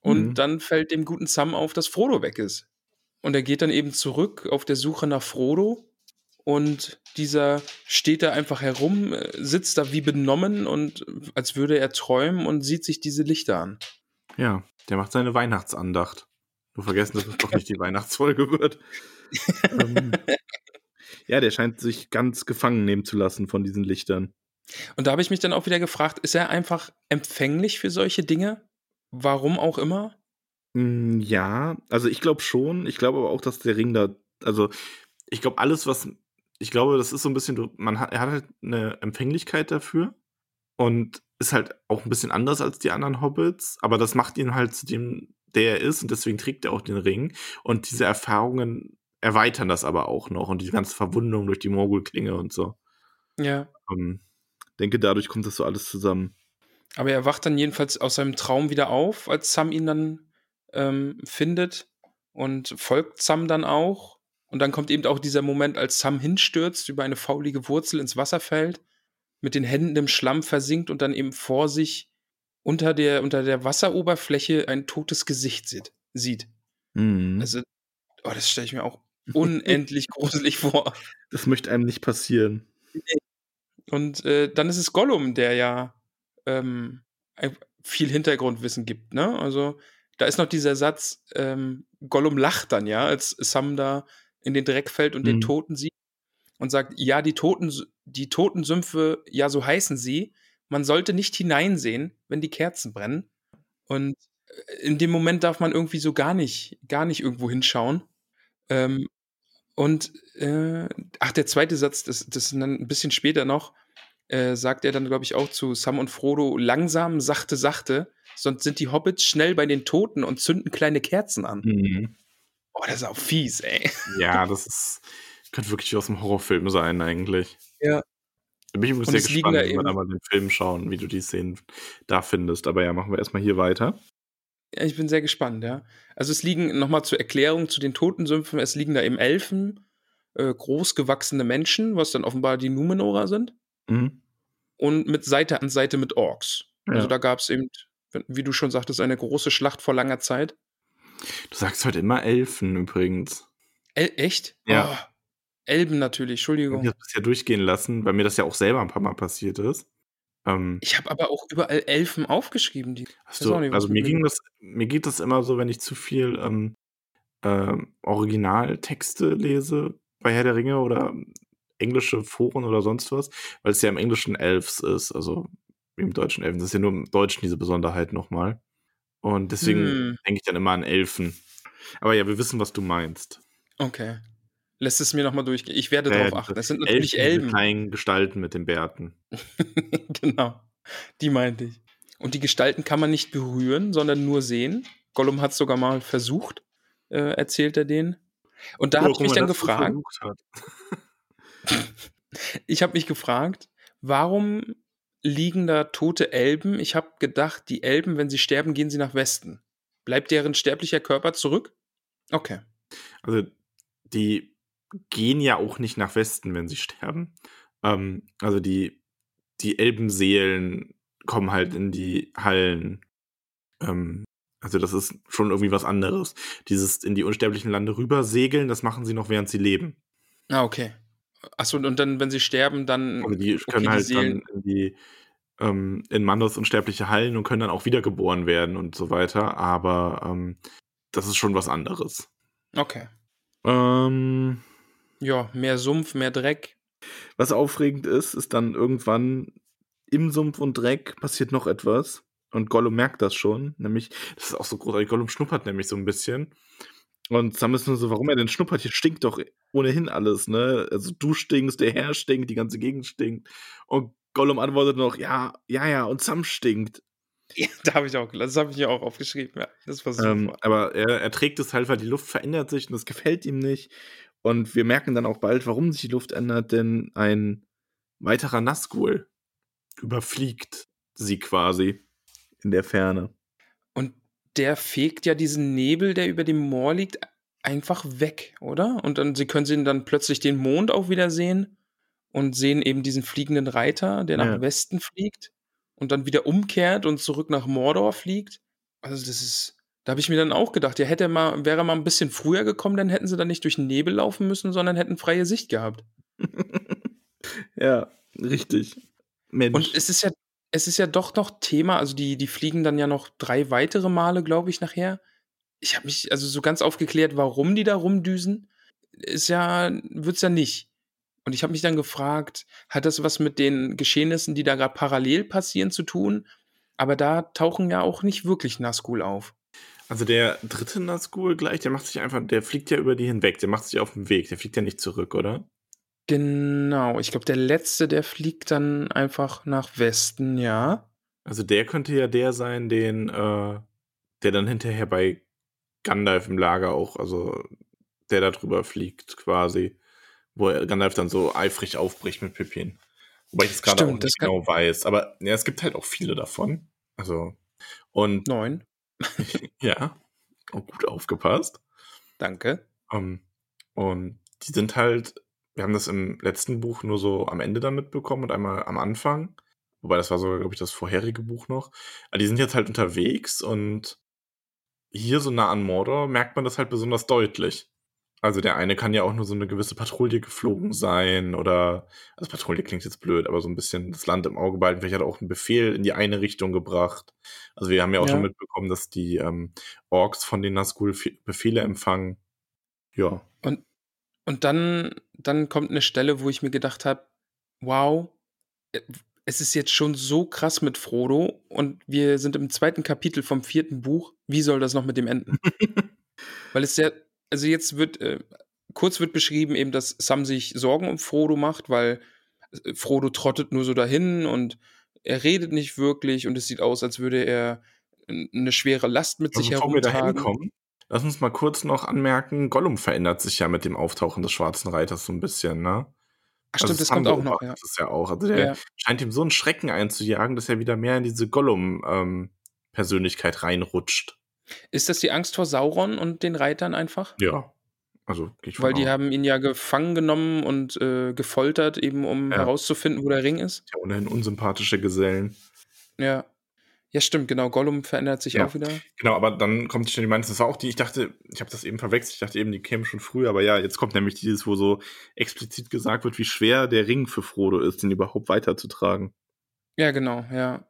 Und mhm. dann fällt dem guten Sam auf, dass Frodo weg ist. Und er geht dann eben zurück auf der Suche nach Frodo. Und dieser steht da einfach herum, äh, sitzt da wie benommen und als würde er träumen und sieht sich diese Lichter an. Ja, der macht seine Weihnachtsandacht. Nur vergessen, dass es doch nicht die Weihnachtsfolge wird. ähm, ja, der scheint sich ganz gefangen nehmen zu lassen von diesen Lichtern. Und da habe ich mich dann auch wieder gefragt, ist er einfach empfänglich für solche Dinge? Warum auch immer? Hm, ja, also ich glaube schon. Ich glaube aber auch, dass der Ring da, also ich glaube alles, was, ich glaube, das ist so ein bisschen, man hat, er hat halt eine Empfänglichkeit dafür und ist halt auch ein bisschen anders als die anderen Hobbits, aber das macht ihn halt zu dem, der er ist und deswegen trägt er auch den Ring und diese Erfahrungen erweitern das aber auch noch und die ganze Verwundung durch die Morgul-Klinge und so. Ja. Ähm, denke, dadurch kommt das so alles zusammen. Aber er wacht dann jedenfalls aus seinem Traum wieder auf, als Sam ihn dann ähm, findet und folgt Sam dann auch. Und dann kommt eben auch dieser Moment, als Sam hinstürzt, über eine faulige Wurzel ins Wasser fällt, mit den Händen im Schlamm versinkt und dann eben vor sich unter der, unter der Wasseroberfläche ein totes Gesicht sieht. sieht. Mhm. Also, oh, das stelle ich mir auch unendlich gruselig vor. Das möchte einem nicht passieren. Und äh, dann ist es Gollum, der ja ähm, viel Hintergrundwissen gibt. Ne? Also da ist noch dieser Satz, ähm, Gollum lacht dann ja, als Sam da in den Dreck fällt und mhm. den Toten sieht und sagt, ja, die Toten, die Totensümpfe, ja, so heißen sie. Man sollte nicht hineinsehen, wenn die Kerzen brennen. Und äh, in dem Moment darf man irgendwie so gar nicht, gar nicht irgendwo hinschauen. Ähm, und äh, ach, der zweite Satz, das, das ist dann ein bisschen später noch, äh, sagt er dann, glaube ich, auch zu Sam und Frodo, langsam, sachte, sachte, sonst sind die Hobbits schnell bei den Toten und zünden kleine Kerzen an. Mhm. Oh, das ist auch fies, ey. Ja, das ist, könnte wirklich aus dem Horrorfilm sein, eigentlich. Ja. Da bin ich übrigens sehr gespannt, wenn wir da mal den Film schauen, wie du die Szenen da findest. Aber ja, machen wir erstmal hier weiter. Ja, ich bin sehr gespannt, ja. Also es liegen, nochmal zur Erklärung zu den Totensümpfen, es liegen da eben Elfen, äh, großgewachsene Menschen, was dann offenbar die Numenora sind. Mhm. Und mit Seite an Seite mit Orks. Also ja. Also da gab es eben, wie du schon sagtest, eine große Schlacht vor langer Zeit. Du sagst heute immer Elfen übrigens. El echt? Ja. Oh, Elben natürlich, Entschuldigung. Ich habe das ja durchgehen lassen, weil mir das ja auch selber ein paar Mal passiert ist. Ähm, ich habe aber auch überall Elfen aufgeschrieben. Die, so, nicht, also mir ging das, mir geht das immer so, wenn ich zu viel ähm, äh, Originaltexte lese bei Herr der Ringe oder englische Foren oder sonst was, weil es ja im Englischen Elves ist, also im Deutschen Elfen. Das ist ja nur im Deutschen diese Besonderheit nochmal. Und deswegen hm. denke ich dann immer an Elfen. Aber ja, wir wissen, was du meinst. Okay. Lässt es mir nochmal durchgehen. Ich werde äh, darauf achten. Das sind natürlich Elfen. Elben. Gestalten mit den Bärten. genau. Die meinte ich. Und die Gestalten kann man nicht berühren, sondern nur sehen. Gollum hat es sogar mal versucht, äh, erzählt er denen. Und da habe ich mich dann gefragt. ich habe mich gefragt, warum liegen da tote Elben? Ich habe gedacht, die Elben, wenn sie sterben, gehen sie nach Westen. Bleibt deren sterblicher Körper zurück? Okay. Also die gehen ja auch nicht nach Westen, wenn sie sterben. Ähm, also die, die Elbenseelen kommen halt in die Hallen. Ähm, also das ist schon irgendwie was anderes. Dieses in die unsterblichen Lande rüber segeln, das machen sie noch, während sie leben. Ah, okay. Achso, und dann, wenn sie sterben, dann. Also die können okay, halt die dann in die, ähm, in Mandos unsterbliche Hallen und können dann auch wiedergeboren werden und so weiter. Aber ähm, das ist schon was anderes. Okay. Ähm, Ja, mehr Sumpf, mehr Dreck. was aufregend ist, ist dann irgendwann im Sumpf und Dreck passiert noch etwas. Und Gollum merkt das schon. Nämlich, das ist auch so großartig. Gollum schnuppert nämlich so ein bisschen. Und Sam ist nur so, warum er denn schnuppert? Hier stinkt doch ohnehin alles, ne? Also du stinkst, der Herr stinkt, die ganze Gegend stinkt. Und Gollum antwortet noch, ja, ja, ja, und Sam stinkt. Ja, da habe ich auch, das habe ich ja auch aufgeschrieben, ja. Das war super. Ähm, aber er, er trägt es halt, weil die Luft verändert sich und das gefällt ihm nicht. Und wir merken dann auch bald, warum sich die Luft ändert, denn ein weiterer Nazgul überfliegt sie quasi in der Ferne. Und der fegt ja diesen Nebel, der über dem Moor liegt, einfach weg, oder? Und dann sie können sie dann plötzlich den Mond auch wieder sehen und sehen eben diesen fliegenden Reiter, der nach Ja. Westen fliegt und dann wieder umkehrt und zurück nach Mordor fliegt. Also das ist, da habe ich mir dann auch gedacht, ja hätte er mal, wäre er mal ein bisschen früher gekommen, dann hätten sie dann nicht durch den Nebel laufen müssen, sondern hätten freie Sicht gehabt. ja, richtig. Mensch. Und es ist ja, es ist ja doch noch Thema, also die, die fliegen dann ja noch drei weitere Male, glaube ich, nachher. Ich habe mich also so ganz aufgeklärt, warum die da rumdüsen, ist ja, wird's ja nicht. Und ich habe mich dann gefragt, hat das was mit den Geschehnissen, die da gerade parallel passieren, zu tun? Aber da tauchen ja auch nicht wirklich Nazgul auf. also der dritte Nazgul gleich, der macht sich einfach, der fliegt ja über die hinweg, der macht sich auf den Weg, der fliegt ja nicht zurück, oder? Genau, ich glaube, der letzte, der fliegt dann einfach nach Westen, ja. Also der könnte ja der sein, den, äh, der dann hinterher bei Gandalf im Lager auch, also der da drüber fliegt quasi, wo Gandalf dann so eifrig aufbricht mit Pippin. Wobei ich das gerade auch nicht genau weiß. Aber ja, es gibt halt auch viele davon. Also, und Neun, ja, auch gut aufgepasst. danke. Ähm, und die sind halt, wir haben das im letzten Buch nur so am Ende dann mitbekommen und einmal am Anfang. Wobei das war sogar, glaube ich, das vorherige Buch noch. Aber die sind jetzt halt unterwegs und hier so nah an Mordor merkt man das halt besonders deutlich. Also der eine kann ja auch nur so eine gewisse Patrouille geflogen sein oder, also Patrouille klingt jetzt blöd, aber so ein bisschen das Land im Auge behalten. Vielleicht hat er auch einen Befehl in die eine Richtung gebracht. Also wir haben ja auch Ja. schon mitbekommen, dass die ähm, Orks von den Nazgul Fe- Befehle empfangen. Ja. Und dann, dann kommt eine Stelle, wo ich mir gedacht habe, wow, äh, es ist jetzt schon so krass mit Frodo und wir sind im zweiten Kapitel vom vierten Buch. Wie soll das noch mit dem enden? Weil es ja, also jetzt wird, äh, kurz wird beschrieben eben, dass Sam sich Sorgen um Frodo macht, weil äh, Frodo trottet nur so dahin und er redet nicht wirklich und es sieht aus, als würde er eine schwere Last mit sich Aber bevor wir da herumtragen. hinkommen, lass uns mal kurz noch anmerken, Gollum verändert sich ja mit dem Auftauchen des Schwarzen Reiters so ein bisschen, ne? Ach stimmt, Also das kommt auch noch, ja. es ja auch. Also der Ja. scheint ihm so einen Schrecken einzujagen, dass er wieder mehr in diese Gollum-Persönlichkeit reinrutscht. Ist das die Angst vor Sauron und den Reitern einfach? Ja. Also, Weil die aus. haben ihn ja gefangen genommen und äh, gefoltert, eben um Ja. herauszufinden, wo der Ring ist. ja ohnehin unsympathische Gesellen. Ja. Ja, stimmt, genau. Gollum verändert sich Ja. auch wieder. Genau, aber dann kommt die Stelle, die meinst, das war auch die, ich dachte, ich habe das eben verwechselt, ich dachte eben, die kämen schon früher, aber ja, jetzt kommt nämlich dieses, wo so explizit gesagt wird, wie schwer der Ring für Frodo ist, den überhaupt weiterzutragen. Ja, genau, ja.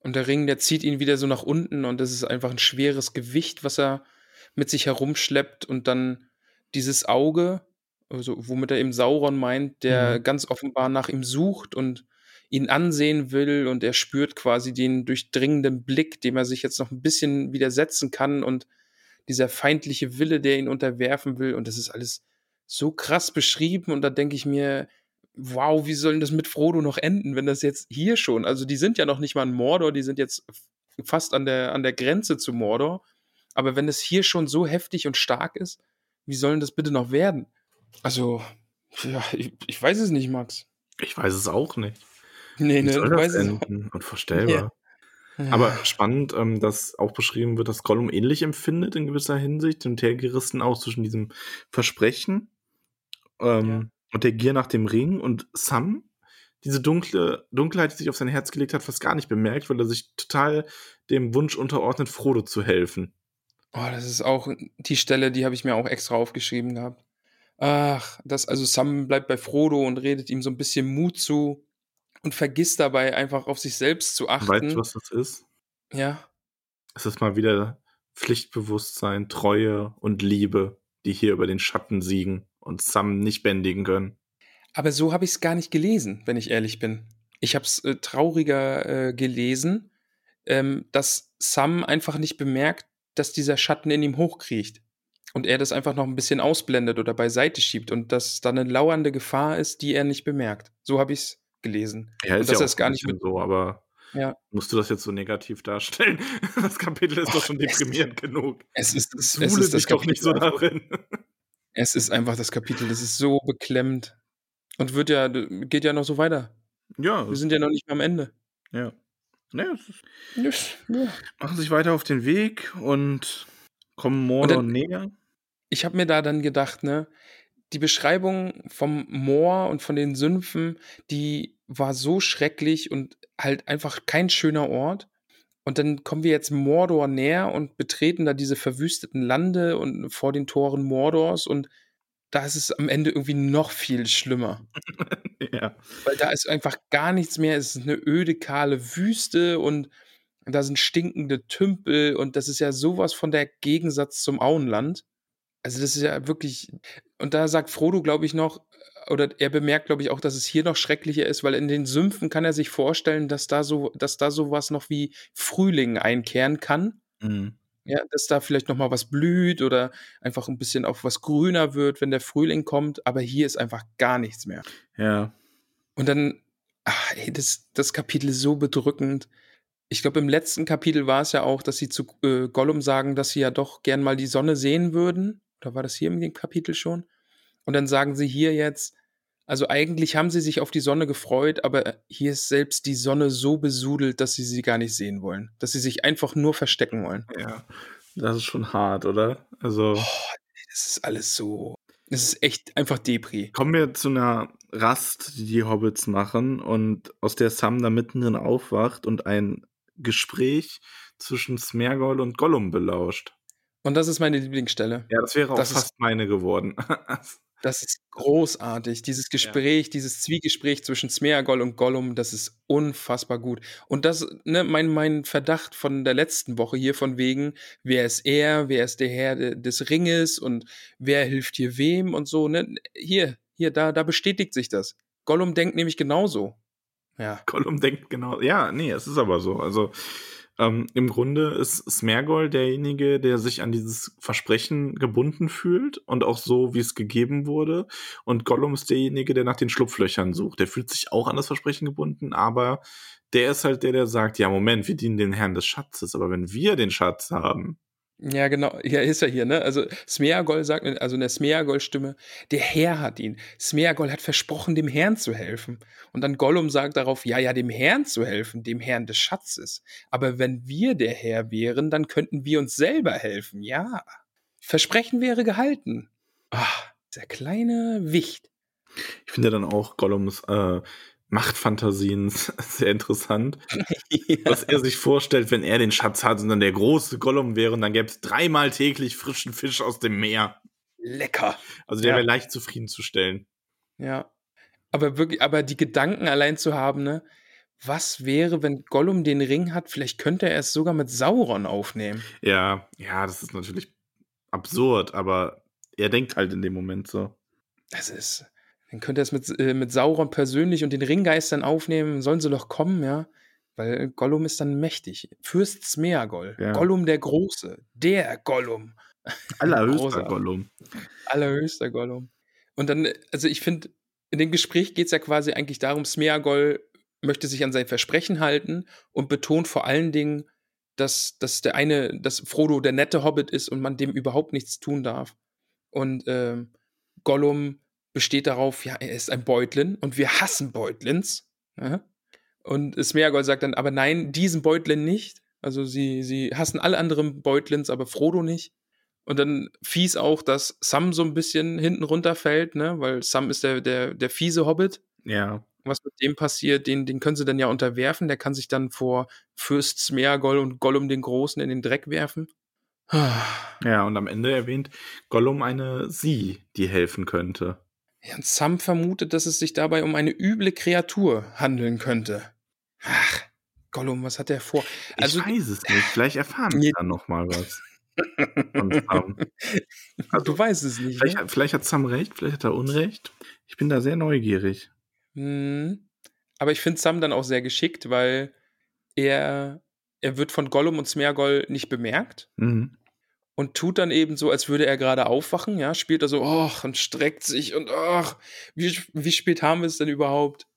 Und der Ring, der zieht ihn wieder so nach unten und das ist einfach ein schweres Gewicht, was er mit sich herumschleppt und dann dieses Auge, also womit er eben Sauron meint, der Mhm. ganz offenbar nach ihm sucht und ihn ansehen will und er spürt quasi den durchdringenden Blick, dem er sich jetzt noch ein bisschen widersetzen kann und dieser feindliche Wille, der ihn unterwerfen will und das ist alles so krass beschrieben und da denke ich mir, wow, wie soll denn das mit Frodo noch enden, wenn das jetzt hier schon, also die sind ja noch nicht mal in Mordor, die sind jetzt fast an der, an der Grenze zu Mordor, aber wenn es hier schon so heftig und stark ist, wie soll denn das bitte noch werden? Also, ja, ich, ich weiß es nicht, Max. Ich weiß es auch nicht. Nee, Wie ne, soll das enden? Unvorstellbar. Ja. Aber spannend, ähm, dass auch beschrieben wird, dass Gollum ähnlich empfindet in gewisser Hinsicht und hergerissen auch zwischen diesem Versprechen ähm, und der Gier nach dem Ring und Sam diese dunkle Dunkelheit, die sich auf sein Herz gelegt hat, fast gar nicht bemerkt, weil er sich total dem Wunsch unterordnet, Frodo zu helfen. Oh, das ist auch die Stelle, die habe ich mir auch extra aufgeschrieben gehabt. Ach, das, also Sam bleibt bei Frodo und redet ihm so ein bisschen Mut zu. Und vergisst dabei einfach auf sich selbst zu achten. Weißt du, was das ist? Ja. Es ist mal wieder Pflichtbewusstsein, Treue und Liebe, die hier über den Schatten siegen und Sam nicht bändigen können. Aber so habe ich es gar nicht gelesen, wenn ich ehrlich bin. Ich habe es äh, trauriger äh, gelesen, ähm, dass Sam einfach nicht bemerkt, dass dieser Schatten in ihm hochkriecht. Und er das einfach noch ein bisschen ausblendet oder beiseite schiebt und dass da eine lauernde Gefahr ist, die er nicht bemerkt. So habe ich es gelesen. Ja, und ist dass ja es auch gar nicht mit. so, aber Ja. musst du das jetzt so negativ darstellen? Das Kapitel ist doch Och, schon es ist- deprimierend genug. Es ist, es, es ist das doch nicht so darin. Es ist einfach das Kapitel. Das ist so beklemmend. Und wird ja, geht ja noch so weiter. Ja, Wir sind ja noch nicht mehr am Ende. ja. Naja, es ist, ja. machen sich weiter auf den Weg und kommen Mordor näher. ich habe mir da dann gedacht, ne, die Beschreibung vom Moor und von den Sümpfen, die war so schrecklich und halt einfach kein schöner Ort. Und dann kommen wir jetzt Mordor näher und betreten da diese verwüsteten Lande und vor den Toren Mordors und da ist es am Ende irgendwie noch viel schlimmer. Ja. Weil da ist einfach gar nichts mehr. Es ist eine öde, kahle Wüste und da sind stinkende Tümpel und das ist ja sowas von der Gegensatz zum Auenland. Also das ist ja wirklich, und da sagt Frodo, glaube ich, noch, oder er bemerkt, glaube ich, auch, dass es hier noch schrecklicher ist, weil in den Sümpfen kann er sich vorstellen, dass da so, dass da sowas noch wie Frühling einkehren kann. Mhm. Ja, dass da vielleicht noch mal was blüht oder einfach ein bisschen auch was grüner wird, wenn der Frühling kommt. Aber hier ist einfach gar nichts mehr. Ja. Und dann, ach, ey, das, das Kapitel ist so bedrückend. Ich glaube, im letzten Kapitel war es ja auch, dass sie zu äh, Gollum sagen, dass sie ja doch gern mal die Sonne sehen würden. Oder war das hier in dem Kapitel schon? Und dann sagen sie hier jetzt, also eigentlich haben sie sich auf die Sonne gefreut, aber hier ist selbst die Sonne so besudelt, dass sie sie gar nicht sehen wollen. Dass sie sich einfach nur verstecken wollen. Ja. Das ist schon hart, oder? Also. Oh, das ist alles so. Das ist echt einfach Depri. Kommen wir zu einer Rast, die die Hobbits machen und aus der Sam da mittendrin aufwacht und ein Gespräch zwischen Smergol und Gollum belauscht. Und das ist meine Lieblingsstelle. Ja, das wäre auch Das ist- fast meine geworden. Das ist großartig. Dieses Gespräch, dieses Zwiegespräch zwischen Smeagol und Gollum, das ist unfassbar gut. Und das, ne, mein, mein Verdacht von der letzten Woche hier von wegen, wer ist er, wer ist der Herr de- des Ringes und wer hilft hier wem und so, ne? Hier, hier, da, da bestätigt sich das. Gollum denkt nämlich genauso. Ja. Gollum denkt genau, ja, nee, es ist aber so. Also ähm, im Grunde ist Smergol derjenige, der sich an dieses Versprechen gebunden fühlt und auch so, wie es gegeben wurde. Und Gollum ist derjenige, der nach den Schlupflöchern sucht. Der fühlt sich auch an das Versprechen gebunden, aber der ist halt der, der sagt, ja, Moment, wir dienen den Herrn des Schatzes, aber wenn wir den Schatz haben, Ja, genau. Ja, ist er hier, ne? Also Smeagol sagt, also in der Smeagol-Stimme, der Herr hat ihn. Smeagol hat versprochen, dem Herrn zu helfen. Und dann Gollum sagt darauf, ja, ja, dem Herrn zu helfen, dem Herrn des Schatzes. Aber wenn wir der Herr wären, dann könnten wir uns selber helfen, ja. Versprechen wäre gehalten. Ah, der kleine Wicht. ich finde dann auch Gollums äh, Machtfantasien sehr interessant. was er sich vorstellt, wenn er den Schatz hat und dann der große Gollum wäre und dann gäbe es dreimal täglich frischen Fisch aus dem Meer. Lecker. Also der Ja. wäre leicht zufriedenzustellen. Ja. Aber wirklich, aber die Gedanken allein zu haben, ne? Was wäre, wenn Gollum den Ring hat? Vielleicht könnte er es sogar mit Sauron aufnehmen. Ja, ja, das ist natürlich absurd, aber er denkt halt in dem Moment so. Das ist. Dann könnte er es mit, äh, mit Sauron persönlich und den Ringgeistern aufnehmen. Sollen sie doch kommen, ja? Weil Gollum ist dann mächtig. Fürst Smeagol. Ja. Gollum der Große. Der Gollum. Allerhöchster. Gollum. Allerhöchster Gollum. Und dann, also ich finde, in dem Gespräch geht es ja quasi eigentlich darum, Smeagol möchte sich an sein Versprechen halten und betont vor allen Dingen, dass, dass der eine, dass Frodo der nette Hobbit ist und man dem überhaupt nichts tun darf. Und ähm, Gollum besteht darauf, ja, er ist ein Beutlin und wir hassen Beutlins. Ja? Und Smeagol sagt dann, aber nein, diesen Beutlin nicht. Also sie, sie hassen alle anderen Beutlins, aber Frodo nicht. Und dann fies auch, dass Sam so ein bisschen hinten runterfällt, ne? Weil Sam ist der, der, der fiese Hobbit. Ja. Was mit dem passiert, den, den können sie dann ja unterwerfen. Der kann sich dann vor Fürst Smeagol und Gollum den Großen in den Dreck werfen. Ja, und am Ende erwähnt Gollum eine Sie, die helfen könnte. Ja, und Sam vermutet, dass es sich dabei um eine üble Kreatur handeln könnte. Ach, Gollum, was hat er vor? Also, ich weiß es nicht. Vielleicht erfahren wir dann noch mal was. also, du weißt es nicht. Vielleicht, ne? vielleicht, hat Sam recht, vielleicht hat er Unrecht. Ich bin da sehr neugierig. Hm. Aber ich finde Sam dann auch sehr geschickt, weil er, er wird von Gollum und Smeargol nicht bemerkt. Mhm. Und tut dann eben so, als würde er gerade aufwachen, ja, spielt er so, och, und streckt sich und ach, wie, wie spät haben wir es denn überhaupt?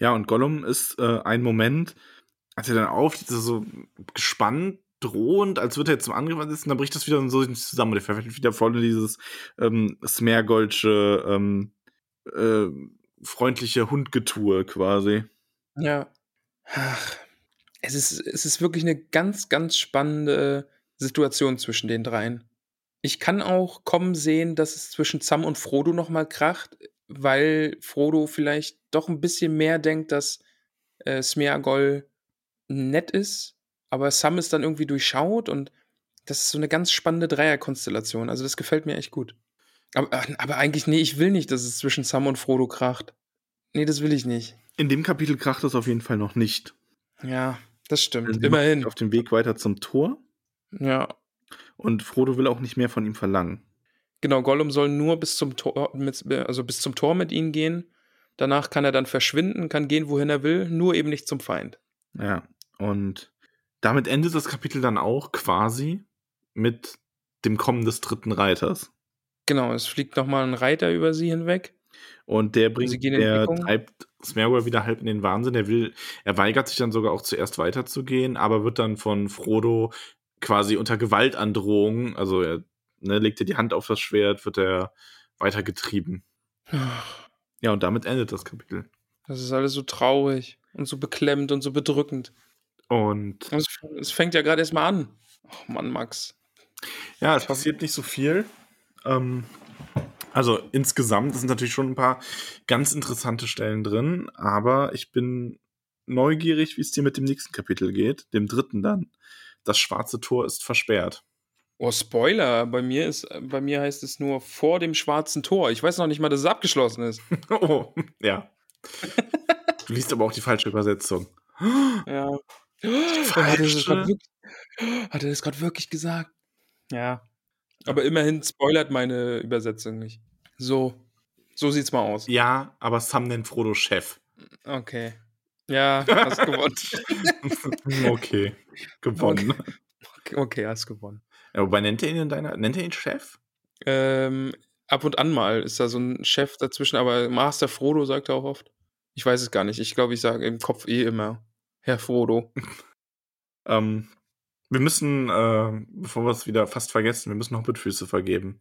Ja, und Gollum ist äh, ein Moment, als er dann aufsteht, so gespannt, drohend, als würde er zum Angriff und dann bricht das wieder so zusammen. Und er verfällt wieder voll in dieses ähm, Smergoldsche, ähm, äh, freundliche Hundgetue quasi. Ja. Ach, es ist, es ist wirklich eine ganz, ganz spannende Situation zwischen den dreien. Ich kann auch kommen sehen, dass es zwischen Sam und Frodo nochmal kracht, weil Frodo vielleicht doch ein bisschen mehr denkt, dass äh, Smeagol nett ist, aber Sam ist dann irgendwie durchschaut und das ist so eine ganz spannende Dreierkonstellation. Also das gefällt mir echt gut. Aber, aber eigentlich, nee, ich will nicht, dass es zwischen Sam und Frodo kracht. Nee, das will ich nicht. In dem Kapitel kracht es auf jeden Fall noch nicht. Ja, das stimmt. Immerhin. Auf dem Weg weiter zum Tor. Ja. Und Frodo will auch nicht mehr von ihm verlangen. Genau, Gollum soll nur bis zum Tor, mit, also bis zum Tor mit ihnen gehen. Danach kann er dann verschwinden, kann gehen, wohin er will, nur eben nicht zum Feind. Ja, und damit endet das Kapitel dann auch quasi mit dem Kommen des dritten Reiters. Genau, es fliegt nochmal ein Reiter über sie hinweg. Und der bringt, der treibt Smeagol wieder halb in den Wahnsinn. Er will, er weigert sich dann sogar auch zuerst weiterzugehen, aber wird dann von Frodo quasi unter Gewaltandrohung, also er ne, legt er die Hand auf das Schwert, wird er weitergetrieben. ja, und damit endet das Kapitel. Das ist alles so traurig und so beklemmt und so bedrückend. Und es, es fängt ja gerade erstmal an. Oh Mann, Max. Ja, es passiert nicht so viel. Ähm, also insgesamt sind natürlich schon ein paar ganz interessante Stellen drin, aber ich bin neugierig, wie es dir mit dem nächsten Kapitel geht, dem dritten dann. Das schwarze Tor ist versperrt. Oh, Spoiler, bei mir ist, bei mir heißt es nur vor dem schwarzen Tor. Ich weiß noch nicht mal, dass es abgeschlossen ist. oh, ja. du liest aber auch die falsche Übersetzung. ja. Hat er das gerade wirklich gesagt? Ja. Aber immerhin spoilert meine Übersetzung nicht. So, so sieht's mal aus. Ja, aber Sam nennt Frodo Chef. Okay. Ja, hast gewonnen. okay, gewonnen. Okay, okay, hast gewonnen. Ja, wobei nennt er ihn in deiner, nennt er ihn Chef? Ähm, ab und an mal ist da so ein Chef dazwischen, aber Master Frodo sagt er auch oft. Ich weiß es gar nicht. Ich glaube, ich sage im Kopf eh immer Herr Frodo. ähm, wir müssen, äh, bevor wir es wieder fast vergessen, wir müssen Hobbitfüße vergeben.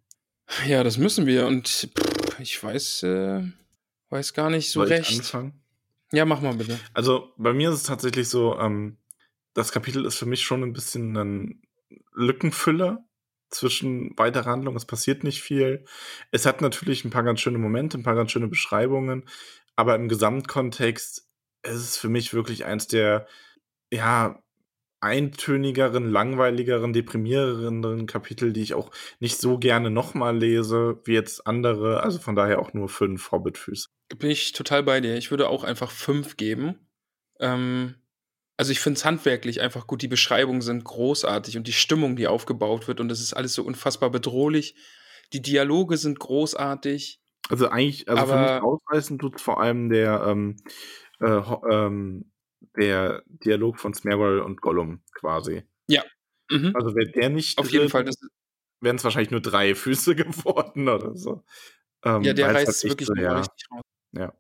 Ja, das müssen wir. Und pff, ich weiß, äh, weiß gar nicht so Soll recht. Ich anfangen? Ja, mach mal bitte. Also bei mir ist es tatsächlich so, ähm, das Kapitel ist für mich schon ein bisschen ein Lückenfüller zwischen weiterer Handlung. Es passiert nicht viel. Es hat natürlich ein paar ganz schöne Momente, ein paar ganz schöne Beschreibungen, aber im Gesamtkontext ist es für mich wirklich eins der, ja, eintönigeren, langweiligeren, deprimierenderen Kapitel, die ich auch nicht so gerne nochmal lese, wie jetzt andere. Also von daher auch nur fünf Hobbitfüße. Bin ich total bei dir. Ich würde auch einfach fünf geben. Ähm, also ich finde es handwerklich einfach gut. Die Beschreibungen sind großartig und die Stimmung, die aufgebaut wird und das ist alles so unfassbar bedrohlich. Die Dialoge sind großartig. Also eigentlich, also für mich ausreißen tut vor allem der ähm, äh, ähm, der Dialog von Smeagol und Gollum quasi. Ja. Mhm. Also wäre der nicht Auf jeden Fall. wären es wahrscheinlich nur drei Füße geworden oder so. Ähm, ja, der reißt halt wirklich so, ja. richtig raus. Ja.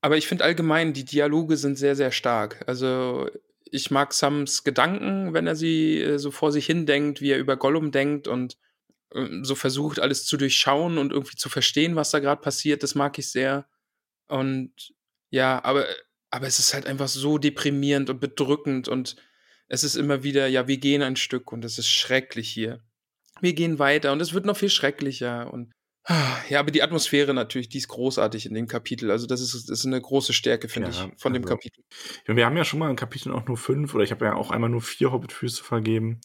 Aber ich finde allgemein, die Dialoge sind sehr, sehr stark. Also ich mag Sams Gedanken, wenn er sie äh, so vor sich hin denkt, wie er über Gollum denkt und äh, so versucht, alles zu durchschauen und irgendwie zu verstehen, was da gerade passiert. Das mag ich sehr. Und ja, aber aber es ist halt einfach so deprimierend und bedrückend und es ist immer wieder, ja, wir gehen ein Stück und es ist schrecklich hier. Wir gehen weiter und es wird noch viel schrecklicher und ja, aber die Atmosphäre natürlich, die ist großartig in dem Kapitel. Also das ist, das ist eine große Stärke, finde ja, ich, von dem also, Kapitel. Ja, wir haben ja schon mal in Kapiteln auch nur fünf oder ich habe ja auch einmal nur vier Hobbitfüße vergeben.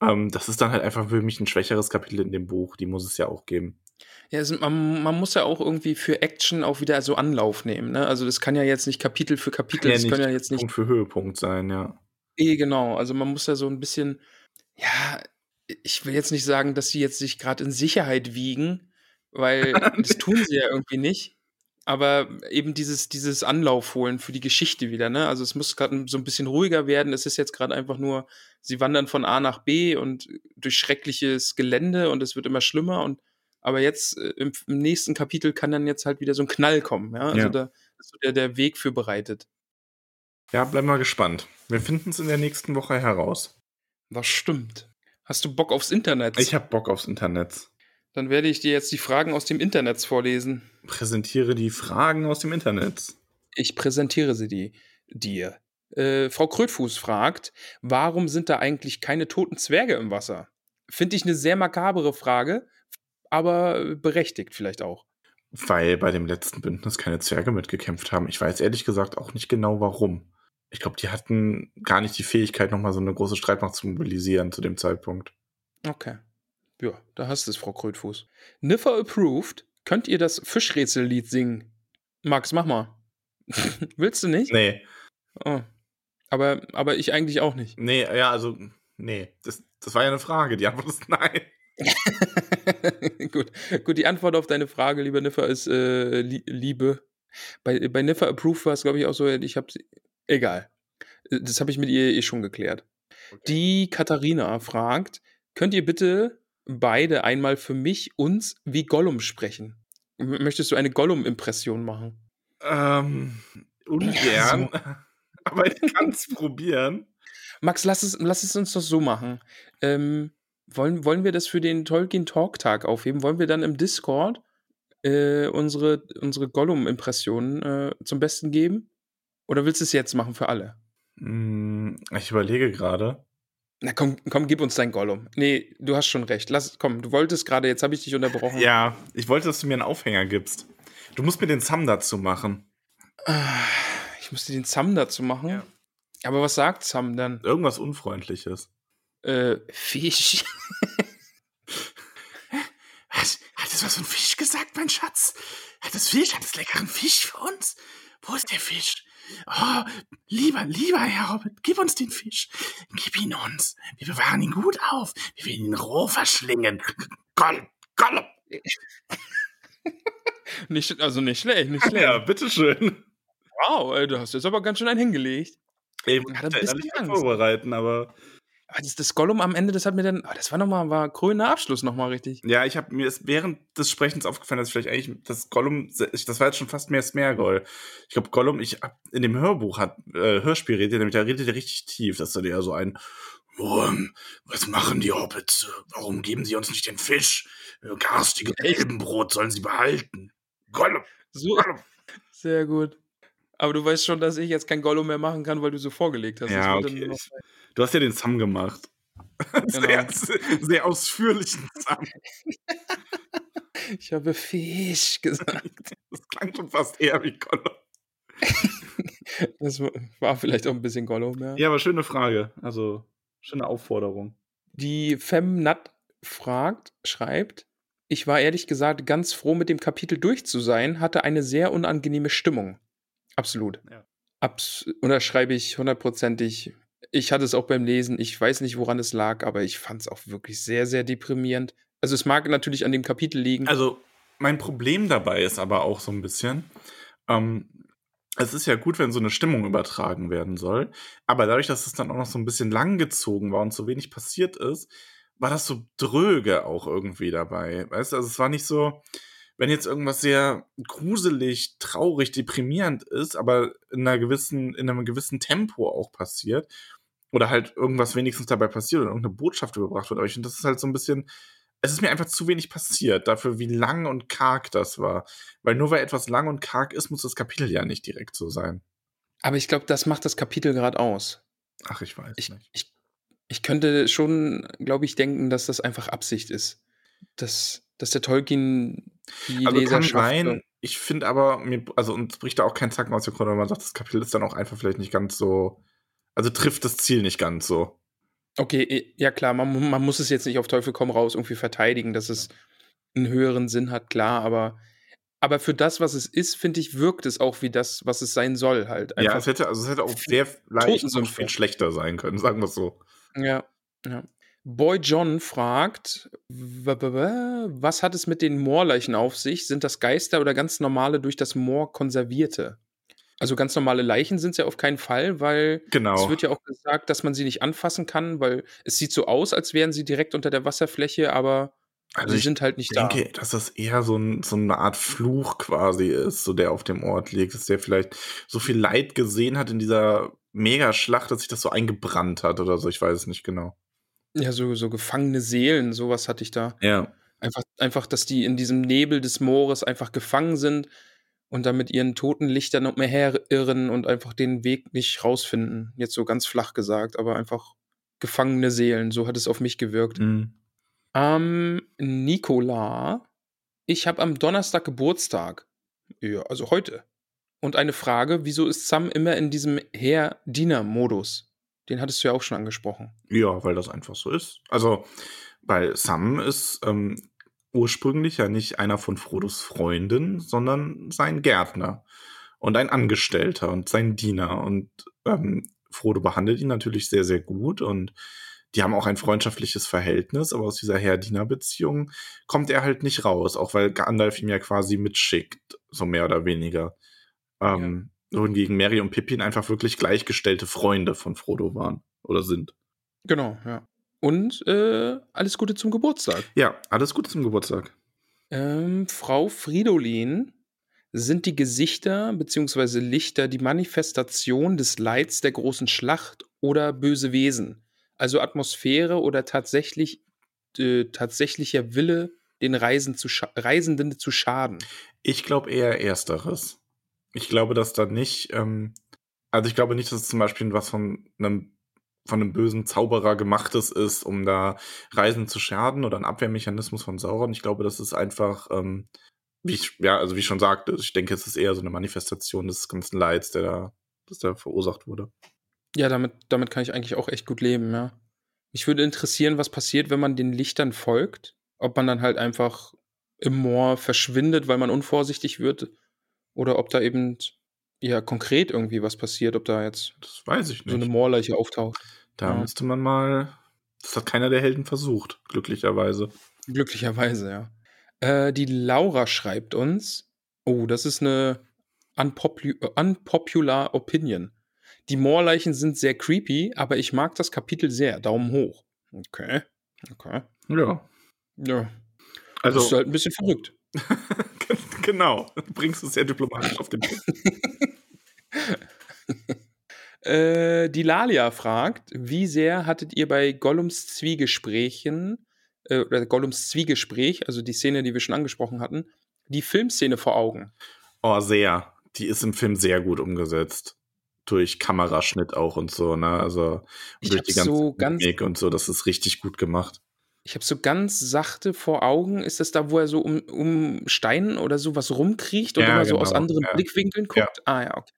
Ähm, das ist dann halt einfach für mich ein schwächeres Kapitel in dem Buch. Die muss es ja auch geben. Ja, also man, man, muss ja auch irgendwie für Action auch wieder so Anlauf nehmen. Ne? Also das kann ja jetzt nicht Kapitel für Kapitel, kann ja das können ja jetzt nicht Punkt für Höhepunkt sein, ja. Eh, genau. Also man muss ja so ein bisschen, ja, ich will jetzt nicht sagen, dass sie jetzt sich gerade in Sicherheit wiegen, weil das tun sie ja irgendwie nicht. Aber eben dieses, dieses Anlauf holen für die Geschichte wieder, ne? Also es muss gerade so ein bisschen ruhiger werden. Es ist jetzt gerade einfach nur, sie wandern von A nach B und durch schreckliches Gelände und es wird immer schlimmer und aber jetzt äh, im, im, nächsten Kapitel kann dann jetzt halt wieder so ein Knall kommen, ja? Also ja. da ist so der, der Weg für bereitet. Ja, bleiben wir gespannt. Wir finden es in der nächsten Woche heraus. Das stimmt. Hast du Bock aufs Internet? Ich hab Bock aufs Internet. Dann werde ich dir jetzt die Fragen aus dem Internet vorlesen. Präsentiere die Fragen aus dem Internet. Ich präsentiere sie die, dir. Äh, Frau Krötfuß fragt, warum sind da eigentlich keine toten Zwerge im Wasser? Finde ich eine sehr makabere Frage, aber berechtigt vielleicht auch. Weil bei dem letzten Bündnis keine Zwerge mitgekämpft haben. Ich weiß ehrlich gesagt auch nicht genau warum ich glaube, die hatten gar nicht die Fähigkeit, nochmal so eine große Streitmacht zu mobilisieren zu dem Zeitpunkt. Okay. Ja, da hast du es, Frau Krötfuß. Niffer approved. Könnt ihr das Fischrätsellied singen? Max, mach mal. Willst du nicht? Nee. Oh. Aber, aber ich eigentlich auch nicht. Nee, ja, also, nee. Das, das war ja eine Frage. Die Antwort ist nein. gut. gut, die Antwort auf deine Frage, lieber Niffer, ist äh, Liebe. Bei, bei Niffer Approved war es, glaube ich, auch so, ich habe Egal. Äh, das habe ich mit ihr eh schon geklärt. Okay. Die Katharina fragt: Könnt ihr bitte beide einmal für mich uns wie Gollum sprechen? Möchtest du eine Gollum-Impression machen? Ähm, ungern. so. Aber ich kann es probieren. Max, lass es, lass es uns doch so machen. Ähm, wollen, wollen wir das für den Tolkien Talk Tag aufheben? Wollen wir dann im Discord äh, unsere, unsere Gollum-Impressionen äh, zum Besten geben? Oder willst du es jetzt machen für alle? Hm, ich überlege gerade. Na komm, komm, gib uns dein Gollum. Nee, du hast schon recht. Lass, komm, du wolltest gerade, jetzt habe ich dich unterbrochen. Ja, ich wollte, dass du mir einen Aufhänger gibst. Du musst mir den Sam dazu machen. Ich musste den Sam dazu machen? Ja. Aber was sagt Sam dann? Irgendwas Unfreundliches. Äh, Fisch. was? Hat das was von Fisch gesagt, mein Schatz? Hat das Fisch? Hat das leckeren Fisch für uns? Wo ist der Fisch? Oh, lieber, lieber Herr Hobbit, gib uns den Fisch. Gib ihn uns. Wir bewahren ihn gut auf. Wir werden ihn roh verschlingen. Gollum, Gollum. nicht, also nicht schlecht, nicht schlecht. Ja, bitteschön. Wow, ey, du hast jetzt aber ganz schön einen hingelegt. Ich hatte nicht vorbereiten, aber aber das, das Gollum am Ende, das hat mir dann, oh, das war nochmal, war grüner Abschluss nochmal richtig. Ja, ich habe mir ist während des Sprechens aufgefallen, dass vielleicht eigentlich das Gollum, das war jetzt schon fast mehr Smergol. Ich glaube, Gollum, ich hab, in dem Hörbuch hat, äh, Hörspiel redet er nämlich, da redet er richtig tief. Das ist dann eher so ein, Wurm, was machen die Hobbits? Warum geben sie uns nicht den Fisch? Garstige Elbenbrot sollen sie behalten. Gollum. So, Gollum. Sehr gut. Aber du weißt schon, dass ich jetzt kein Gollum mehr machen kann, weil du so vorgelegt hast. Ja, okay. Du hast ja den Sam gemacht. Genau. Sehr, sehr ausführlichen Sam. ich habe Fisch gesagt. Das klang schon fast eher wie Gollum. das war vielleicht auch ein bisschen Gollum, ja. Ja, aber schöne Frage. Also, schöne Aufforderung. Die Femnat fragt, schreibt, ich war ehrlich gesagt ganz froh, mit dem Kapitel durch zu sein, hatte eine sehr unangenehme Stimmung. Absolut. Ja. Abs unterschreibe ich hundertprozentig. Ich hatte es auch beim Lesen. Ich weiß nicht, woran es lag, aber ich fand es auch wirklich sehr, sehr deprimierend. Also es mag natürlich an dem Kapitel liegen. Also mein Problem dabei ist aber auch so ein bisschen, ähm, es ist ja gut, wenn so eine Stimmung übertragen werden soll, aber dadurch, dass es dann auch noch so ein bisschen langgezogen war und so wenig passiert ist, war das so dröge auch irgendwie dabei. Weißt du, also es war nicht so, wenn jetzt irgendwas sehr gruselig, traurig, deprimierend ist, aber in einer gewissen, in einem gewissen Tempo auch passiert, oder halt irgendwas wenigstens dabei passiert oder irgendeine Botschaft überbracht wird. Aber ich finde, das ist halt so ein bisschen, es ist mir einfach zu wenig passiert, dafür, wie lang und karg das war. Weil nur weil etwas lang und karg ist, muss das Kapitel ja nicht direkt so sein. Aber ich glaube, das macht das Kapitel gerade aus. Ach, ich weiß ich, nicht. Ich, ich könnte schon, glaube ich, denken, dass das einfach Absicht ist. Dass, dass der Tolkien die also Leserschaft. Kann sein, ich finde aber, mir, also uns bricht da auch kein Zacken aus der Krone, wenn man sagt, das Kapitel ist dann auch einfach vielleicht nicht ganz so, also trifft das Ziel nicht ganz so. Okay, ja klar, man, man muss es jetzt nicht auf Teufel komm raus irgendwie verteidigen, dass es, einen höheren Sinn hat, klar, aber aber für das, was es ist, finde ich, wirkt es auch wie das, was es sein soll halt. ja, es hätte, also es hätte auch sehr leicht und viel schlechter sein können, sagen wir es so. Ja, ja. Boy John fragt, was hat es mit den Moorleichen auf sich? Sind das Geister oder ganz normale durch das Moor konservierte? Also ganz normale Leichen sind es ja auf keinen Fall, weil genau. es wird ja auch gesagt, dass man sie nicht anfassen kann, weil es sieht so aus, als wären sie direkt unter der Wasserfläche, aber also sie sind halt nicht denke, da. Ich denke, dass das eher so, ein, so, eine Art Fluch quasi ist, so der auf dem Ort liegt, dass der vielleicht so viel Leid gesehen hat in dieser Megaschlacht, dass sich das so eingebrannt hat oder so, ich weiß es nicht genau. Ja, so, so gefangene Seelen, sowas hatte ich da. Ja. Einfach, einfach, dass die in diesem Nebel des Moores einfach gefangen sind und dann mit ihren toten Lichtern umherirren und einfach den Weg nicht rausfinden. Jetzt so ganz flach gesagt, aber einfach gefangene Seelen, so hat es auf mich gewirkt. Mhm. Ähm, Nicola, ich habe am Donnerstag Geburtstag. Ja, also heute. Und eine Frage, wieso ist Sam immer in diesem Herr-Diener-Modus? Den hattest du ja auch schon angesprochen. Ja, weil das einfach so ist. Also, weil Sam ist ähm, ursprünglich ja nicht einer von Frodos Freunden, sondern sein Gärtner und ein Angestellter und sein Diener. Und ähm, Frodo behandelt ihn natürlich sehr, sehr gut und die haben auch ein freundschaftliches Verhältnis, aber aus dieser Herr-Diener-Beziehung kommt er halt nicht raus, auch weil Gandalf ihm ja quasi mitschickt, so mehr oder weniger. Ähm, ja. Wohingegen Mary und Pippin einfach wirklich gleichgestellte Freunde von Frodo waren oder sind. Genau, ja. Und äh, alles Gute zum Geburtstag. Ja, alles Gute zum Geburtstag. Ähm, Frau Fridolin, sind die Gesichter bzw. Lichter die Manifestation des Leids der großen Schlacht oder böse Wesen? Also Atmosphäre oder tatsächlich äh, tatsächlicher Wille, den Reisen zu Reisenden zu schaden? Ich glaube eher Ersteres. Ich glaube, dass da nicht, ähm, also ich glaube nicht, dass es zum Beispiel was von einem von einem bösen Zauberer gemachtes ist, um da Reisen zu schaden oder ein Abwehrmechanismus von Sauron. Ich glaube, das ist einfach, ähm, wie ich, ja, also wie ich schon sagte, ich denke, es ist eher so eine Manifestation des ganzen Leids, der da, das da verursacht wurde. Ja, damit, damit kann ich eigentlich auch echt gut leben, ja. Mich würde interessieren, was passiert, wenn man den Lichtern folgt. Ob man dann halt einfach im Moor verschwindet, weil man unvorsichtig wird. Oder ob da eben ja konkret irgendwie was passiert, ob da jetzt das weiß ich nicht. so eine Moorleiche auftaucht. Da ja. müsste man mal. Das hat keiner der Helden versucht, glücklicherweise. Glücklicherweise, ja. Äh, die Laura schreibt uns. Oh, das ist eine unpopu unpopular Opinion. Die Moorleichen sind sehr creepy, aber ich mag das Kapitel sehr. Daumen hoch. Okay. Okay. Ja. Ja. Also. Das ist halt ein bisschen verrückt. genau. Du bringst es sehr diplomatisch auf den Punkt. äh, die Lalia fragt, wie sehr hattet ihr bei Gollums Zwiegesprächen, äh, oder Gollums Zwiegespräch, also die Szene, die wir schon angesprochen hatten, die Filmszene vor Augen? Oh, sehr. Die ist im Film sehr gut umgesetzt. Durch Kameraschnitt auch und so, ne? Also durch die ganze so ganz und so, das ist richtig gut gemacht. Ich habe so ganz sachte vor Augen, ist das da, wo er so um, um Steinen oder sowas rumkriecht und ja, immer so aus genau, anderen ja. Blickwinkeln guckt? Ja. Ah ja, okay.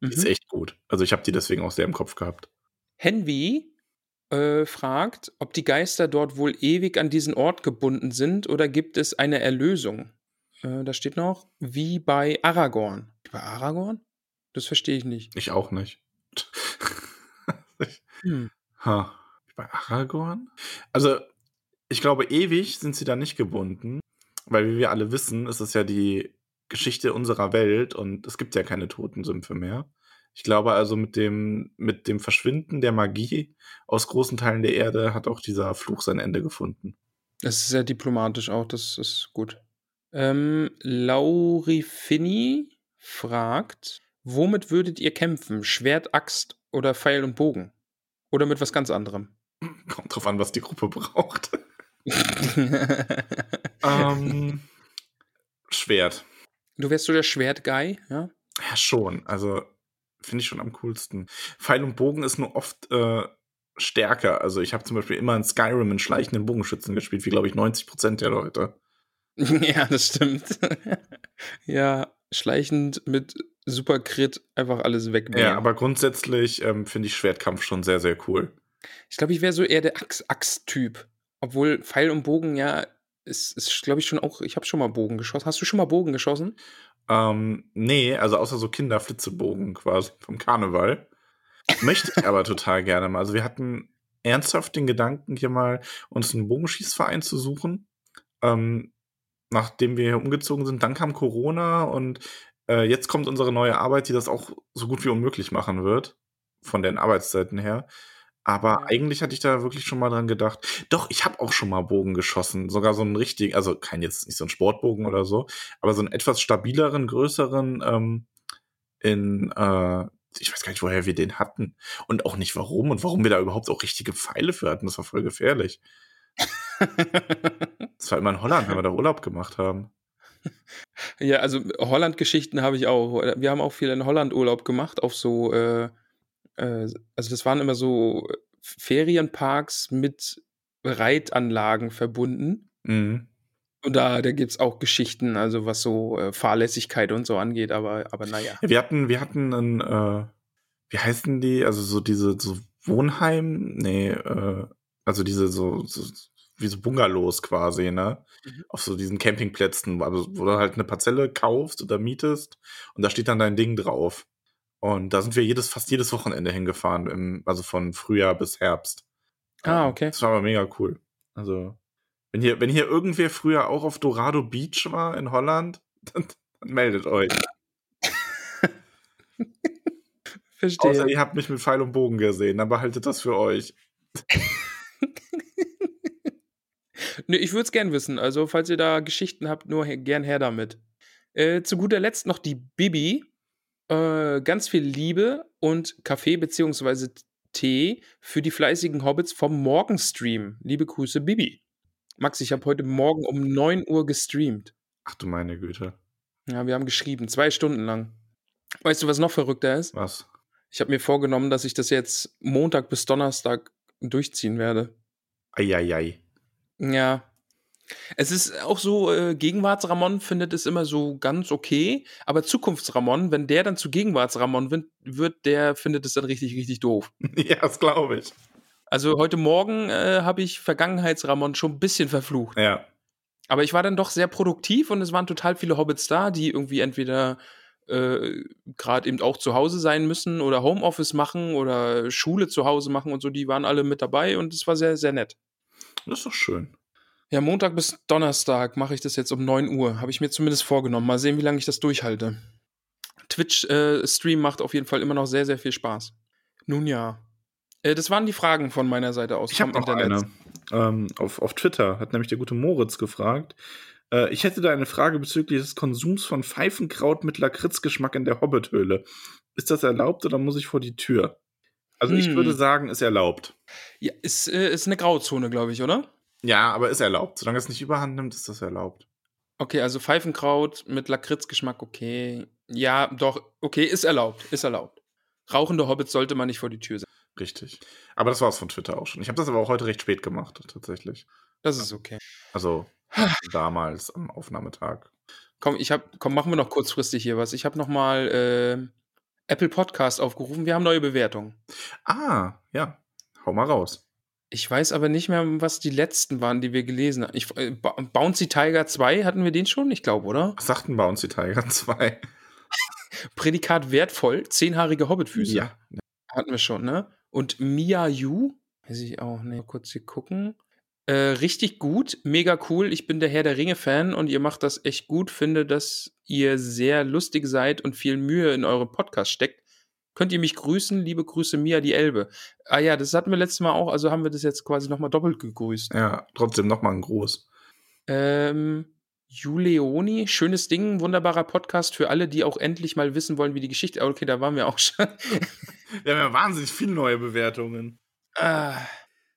Die mhm. ist echt gut. Also ich habe die deswegen auch sehr im Kopf gehabt. Henry äh, fragt, ob die Geister dort wohl ewig an diesen Ort gebunden sind oder gibt es eine Erlösung? Äh, da steht noch, wie bei Aragorn. Bei Aragorn? Das verstehe ich nicht. Ich auch nicht. hm. ha. Bei Aragorn? Also, ich glaube, ewig sind sie da nicht gebunden, weil wie wir alle wissen, ist es ja die Geschichte unserer Welt und es gibt ja keine Totensümpfe mehr. Ich glaube also, mit dem, mit dem Verschwinden der Magie aus großen Teilen der Erde hat auch dieser Fluch sein Ende gefunden. Das ist sehr diplomatisch auch, das ist gut. Ähm, Lauri Finny fragt, womit würdet ihr kämpfen? Schwert, Axt oder Pfeil und Bogen? Oder mit was ganz anderem? Kommt drauf an, was die Gruppe braucht. ähm, Schwert. Du wärst so der Schwert-Guy, ja? Ja, schon. Also, finde ich schon am coolsten. Pfeil und Bogen ist nur oft äh, stärker. Also, ich habe zum Beispiel immer in Skyrim einen schleichenden Bogenschützen gespielt, wie, glaube ich, 90 Prozent der Leute. ja, das stimmt. ja, schleichend mit super Crit einfach alles wegnehmen. Ja, aber grundsätzlich ähm, finde ich Schwertkampf schon sehr, sehr cool. Ich glaube, ich wäre so eher der Axt-Typ. Obwohl Pfeil und Bogen ja ist, ist glaube ich, schon auch, ich habe schon mal Bogen geschossen. Hast du schon mal Bogen geschossen? Ähm, nee, also außer so Kinderflitzebogen quasi vom Karneval. Möchte ich aber total gerne mal. Also wir hatten ernsthaft den Gedanken, hier mal uns einen Bogenschießverein zu suchen. Ähm, nachdem wir hier umgezogen sind, dann kam Corona und äh, jetzt kommt unsere neue Arbeit, die das auch so gut wie unmöglich machen wird, von den Arbeitszeiten her. Aber ja. eigentlich hatte ich da wirklich schon mal dran gedacht. Doch, ich habe auch schon mal Bogen geschossen. Sogar so einen richtigen, also kein jetzt nicht so ein Sportbogen oder so, aber so einen etwas stabileren, größeren ähm, in, äh, ich weiß gar nicht, woher wir den hatten. Und auch nicht warum und warum wir da überhaupt auch richtige Pfeile für hatten. Das war voll gefährlich. das war immer in Holland, wenn wir da Urlaub gemacht haben. Ja, also Holland-Geschichten habe ich auch. Wir haben auch viel in Holland Urlaub gemacht, auf so äh, äh, also das waren immer so Ferienparks mit Reitanlagen verbunden. Mhm. Und da, da gibt es auch Geschichten, also was so äh, Fahrlässigkeit und so angeht, aber, aber naja. Wir hatten, wir hatten ein, äh, wie heißen die? Also so diese so Wohnheim, nee, äh, also diese so, so wie so Bungalows quasi, ne? Mhm. Auf so diesen Campingplätzen, also wo du halt eine Parzelle kaufst oder mietest und da steht dann dein Ding drauf. Und da sind wir jedes, fast jedes Wochenende hingefahren, im, also von Frühjahr bis Herbst. Ah, okay. Das war aber mega cool. Also, wenn hier, wenn hier irgendwer früher auch auf Dorado Beach war in Holland, dann, dann meldet euch. Verstehe. Außer ihr habt mich mit Pfeil und Bogen gesehen, dann behaltet das für euch. Nö, ich würde es gern wissen. Also, falls ihr da Geschichten habt, nur gern her damit. Äh, zu guter Letzt noch die Bibi äh, ganz viel Liebe und Kaffee bzw. Tee für die fleißigen Hobbits vom Morgenstream. Liebe Grüße, Bibi. Max, ich habe heute Morgen um 9 Uhr gestreamt. Ach du meine Güte. Ja, wir haben geschrieben, zwei Stunden lang. Weißt du, was noch verrückter ist? Was? Ich habe mir vorgenommen, dass ich das jetzt Montag bis Donnerstag durchziehen werde. Eieiei. Ja, es ist auch so, äh, Gegenwarts-Ramon findet es immer so ganz okay, aber Zukunfts-Ramon, wenn der dann zu Gegenwarts-Ramon wird, wird, der findet es dann richtig, richtig doof. ja, das glaube ich. Also heute Morgen äh, habe ich Vergangenheits-Ramon schon ein bisschen verflucht. Ja. Aber ich war dann doch sehr produktiv und es waren total viele Hobbits da, die irgendwie entweder äh, gerade eben auch zu Hause sein müssen oder Homeoffice machen oder Schule zu Hause machen und so. Die waren alle mit dabei und es war sehr, sehr nett. Das ist doch schön. Ja, Montag bis Donnerstag mache ich das jetzt um 9 Uhr. Habe ich mir zumindest vorgenommen. Mal sehen, wie lange ich das durchhalte. Twitch-Stream äh, macht auf jeden Fall immer noch sehr, sehr viel Spaß. Nun ja. Äh, das waren die Fragen von meiner Seite aus. Ich habe noch Internet. eine. Ähm, auf, auf Twitter hat nämlich der gute Moritz gefragt. Äh, ich hätte da eine Frage bezüglich des Konsums von Pfeifenkraut mit Lakritzgeschmack in der Hobbithöhle. Ist das erlaubt oder muss ich vor die Tür? Also hm. ich würde sagen, ist erlaubt. Ja, ist, äh, ist eine Grauzone, glaube ich, oder? Ja, aber ist erlaubt. Solange es nicht überhand nimmt, ist das erlaubt. Okay, also Pfeifenkraut mit Lakritzgeschmack, okay. Ja, doch, okay, ist erlaubt, ist erlaubt. Rauchende Hobbits sollte man nicht vor die Tür setzen. Richtig. Aber das war es von Twitter auch schon. Ich habe das aber auch heute recht spät gemacht, tatsächlich. Das ist okay. Also damals am Aufnahmetag. Komm, ich hab, komm, machen wir noch kurzfristig hier was. Ich habe noch mal äh, Apple Podcast aufgerufen. Wir haben neue Bewertungen. Ah, ja. Hau mal raus. Ich weiß aber nicht mehr, was die letzten waren, die wir gelesen haben. Ich, äh, Bouncy Tiger 2, hatten wir den schon? Ich glaube, oder? Was sagten Bouncy Tiger 2? Prädikat wertvoll, zehnhaarige Hobbitfüße. Ja. Hatten wir schon, ne? Und Mia Yu, weiß ich auch, ne, kurz hier gucken. Äh, richtig gut, mega cool. Ich bin der Herr der Ringe-Fan und ihr macht das echt gut. Finde, dass ihr sehr lustig seid und viel Mühe in eure Podcast steckt. Könnt ihr mich grüßen? Liebe Grüße, Mia die Elbe. Ah ja, das hatten wir letztes Mal auch, also haben wir das jetzt quasi nochmal doppelt gegrüßt. Ja, trotzdem nochmal ein Gruß. Ähm, Juleoni, schönes Ding, wunderbarer Podcast für alle, die auch endlich mal wissen wollen, wie die Geschichte. Okay, da waren wir auch schon. wir haben ja wahnsinnig viele neue Bewertungen. Ah,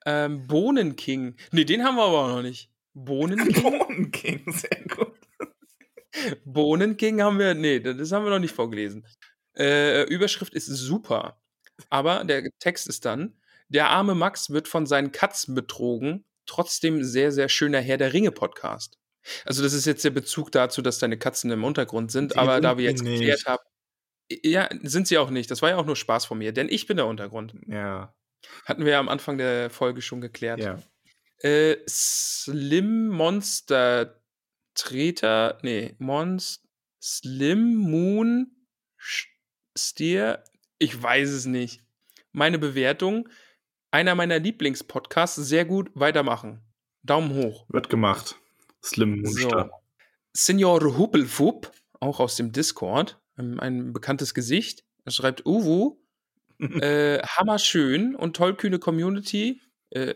ähm, Bohnenking. Nee, den haben wir aber auch noch nicht. Bohnenking? Bohnenking, sehr gut. Bohnenking haben wir, nee, das haben wir noch nicht vorgelesen. Äh, Überschrift ist super. Aber der Text ist dann: Der arme Max wird von seinen Katzen betrogen. Trotzdem sehr, sehr schöner Herr der Ringe-Podcast. Also, das ist jetzt der Bezug dazu, dass deine Katzen im Untergrund sind. Die aber da wir jetzt geklärt haben. Ja, sind sie auch nicht. Das war ja auch nur Spaß von mir, denn ich bin der Untergrund. Ja. Hatten wir ja am Anfang der Folge schon geklärt. Ja. Äh, Slim Monster Treter, nee, Monst Slim Moon Steer, ich weiß es nicht. Meine Bewertung, einer meiner Lieblingspodcasts, sehr gut, weitermachen. Daumen hoch. Wird gemacht. Slim Moonster. So. Senior Huppelfupp, auch aus dem Discord, ein, ein bekanntes Gesicht. Er schreibt Uwu, äh, hammerschön und tollkühne Community. Äh,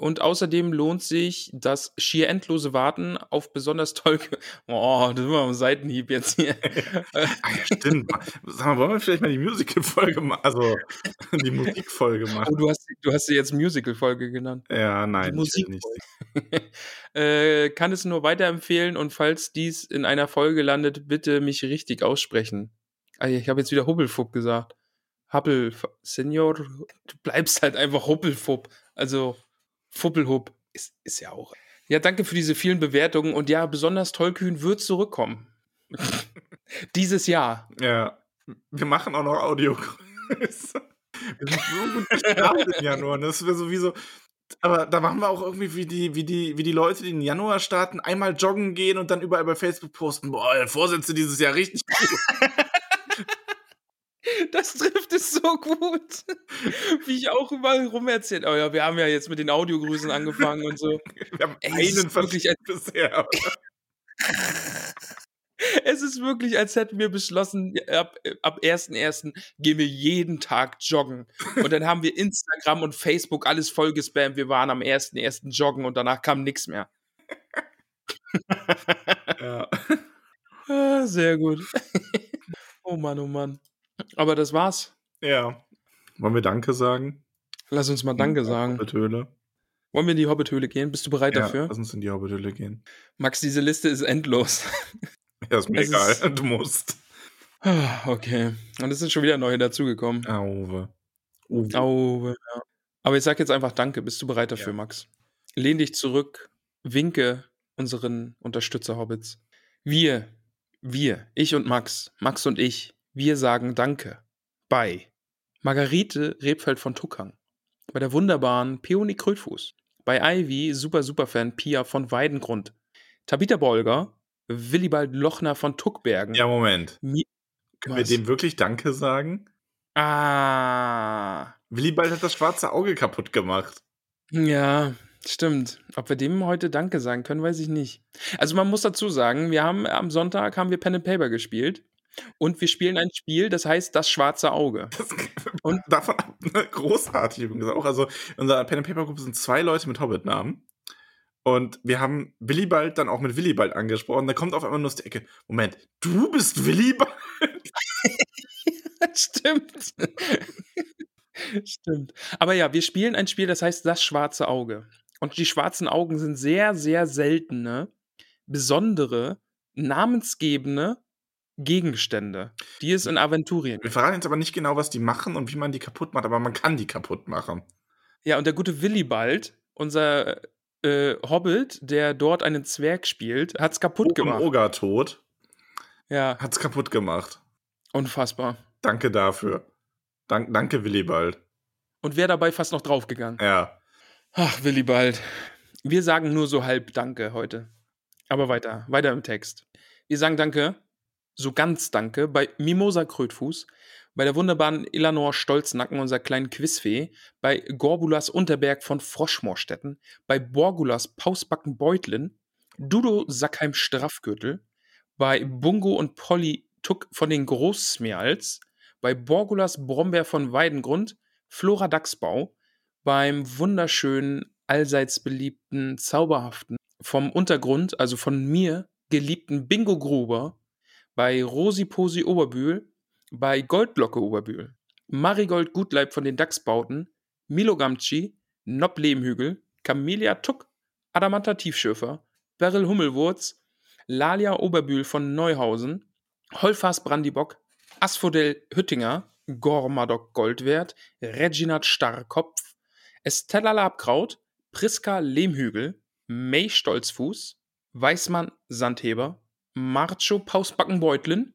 und außerdem lohnt sich das schier endlose Warten auf besonders toll. Oh, das war ein Seitenhieb jetzt hier. ah, ja, stimmt. Sag mal, wollen wir vielleicht mal die Musical-Folge machen? Also die Musikfolge machen. Oh, du hast, du hast sie jetzt Musical-Folge genannt. Ja, nein, Die Musik nicht. äh, kann es nur weiterempfehlen und falls dies in einer Folge landet, bitte mich richtig aussprechen. Ah, ich habe jetzt wieder Hubbelfupp gesagt. Hubbel, Senior, du bleibst halt einfach Hubbelfupp. Also Fuppelhupp ist, ist ja auch. Ja, danke für diese vielen Bewertungen und ja, besonders tollkühn wird zurückkommen. Dieses Jahr. Ja, wir machen auch noch Audiogrüße. Wir sind so gut gestartet im Januar. Das wäre sowieso. Aber da machen wir auch irgendwie wie die, wie, die, wie die Leute, die im Januar starten, einmal joggen gehen und dann überall bei Facebook posten, boah, Vorsätze dieses Jahr richtig gut. Das trifft es so gut. Wie ich auch überall rum erzählt. Oh ja, wir haben ja jetzt mit den Audiogrüßen angefangen und so. Wir haben Ey, einen wirklich bisher. Es ist wirklich, als hätten wir beschlossen, ab, ab 1.1. gehen wir jeden Tag joggen. Und dann haben wir Instagram und Facebook alles voll gespammt. Wir waren am 1.1. joggen und danach kam nichts mehr. Ja. Ah, sehr gut. Oh Mann, oh Mann. Aber das war's. ja. Wollen wir Danke sagen? Lass uns mal Danke sagen. Hobbithöhle. Wollen wir in die Hobbithöhle gehen? Bist du bereit Ja, dafür? lass uns in die Hobbithöhle gehen. Max, diese Liste ist endlos. Ja, ist mir Es egal. ist- Du musst. Okay. Und es sind schon wieder neue dazugekommen. Auwe. Uwe. Oh, ja. Aber ich sag jetzt einfach Danke. Bist du bereit dafür, Ja. Max? Lehn dich zurück, winke unseren Unterstützer-Hobbits. Wir, wir, ich und Max, Max und ich, wir sagen Danke bei Margarete Rebfeld von Tuckang, bei der wunderbaren Peony Krötfuß, bei Ivy Super Superfan Pia von Weidengrund, Tabitha Bolger, Willibald Lochner von Tuckbergen. Ja, Moment. Mi Können Was? wir dem wirklich Danke sagen? ah, Willibald hat das schwarze Auge kaputt gemacht. Ja, stimmt. Ob wir dem heute Danke sagen können, weiß ich nicht. Also man muss dazu sagen, wir haben am Sonntag haben wir Pen and Paper gespielt und wir spielen ein Spiel, das heißt das schwarze Auge. Das, Und- davon ab, ne, großartig übrigens auch. Also in unserer Pen and Paper Gruppe sind zwei Leute mit Hobbit-Namen. Und wir haben Willibald dann auch mit Willibald angesprochen. Da kommt auf einmal nur aus der Ecke: Moment, du bist Willibald? Stimmt. Stimmt. Aber ja, wir spielen ein Spiel, das heißt das schwarze Auge. Und die schwarzen Augen sind sehr, sehr seltene, besondere, namensgebende Gegenstände, die es in Aventurien Wir verraten jetzt aber nicht genau, was die machen und wie man die kaputt macht, aber man kann die kaputt machen. Ja, und der gute Willibald, unser äh, Hobbit, der dort einen Zwerg spielt, hat's kaputt Oben gemacht. Oga tot, Ja, hat's kaputt gemacht. unfassbar. Danke dafür. Dank, danke, Willibald. Und wäre dabei fast noch draufgegangen. Ja. Ach, Willibald. Wir sagen nur so halb Danke heute. Aber weiter, weiter im Text. Wir sagen Danke, so ganz Danke, bei Mimosa Krötfuß, bei der wunderbaren Elanor Stolznacken, unserer kleinen Quizfee, bei Gorbulas Unterberg von Froschmorstetten, bei Borgulas Pausbacken Beutlin, Dudo Sackheim Straffgürtel, bei Bungo und Polly Tuck von den Großsmeals, bei Borgulas Brombeer von Weidengrund, Flora Dachsbau, beim wunderschönen, allseits beliebten, zauberhaften, vom Untergrund, also von mir geliebten Bingo Gruber, bei Rosi Posi Oberbühl, bei Goldglocke Oberbühl, Marigold Gutleib von den Dachsbauten, Milo Gamci, Nob Lehmhügel, Camelia Tuck, Adamanta Tiefschürfer, Beryl Hummelwurz, Lalia Oberbühl von Neuhausen, Holfas Brandibock, Asphodel Hüttinger, Gormadok Goldwert, Reginat Starrkopf, Estella Labkraut, Priska Lehmhügel, May Stolzfuß, Weißmann Sandheber, Marcho Pausbackenbeutlin,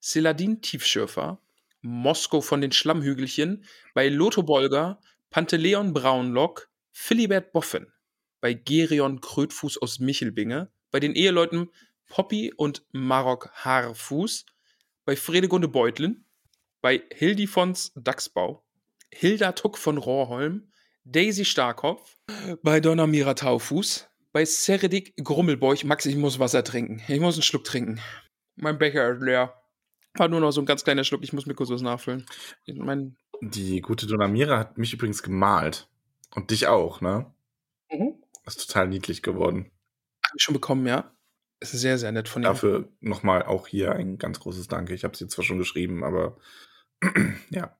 Seladin Tiefschürfer, Mosko von den Schlammhügelchen, bei Lotho Bolger, Panteleon Braunlock, Philibert Boffen, bei Gerion Krötfuß aus Michelbinge, bei den Eheleuten Poppy und Marok Haarfuß, bei Fredegunde Beutlin, bei Hildifons Dachsbau, Hilda Tuck von Rohrholm, Daisy Starkopf, bei Donna Mira Taufuß, bei Seredik Grummelbeuch. Max, ich muss Wasser trinken. Ich muss einen Schluck trinken. Mein Becher ist leer. War nur noch so ein ganz kleiner Schluck. Ich muss mir kurz was nachfüllen. Mein Die gute Donamira hat mich übrigens gemalt. Und dich auch, ne? mhm. ist total niedlich geworden. Habe ich schon bekommen, ja. Es ist sehr, sehr nett von ihm. Dafür nochmal auch hier ein ganz großes Danke. Ich habe sie zwar schon geschrieben, aber ja.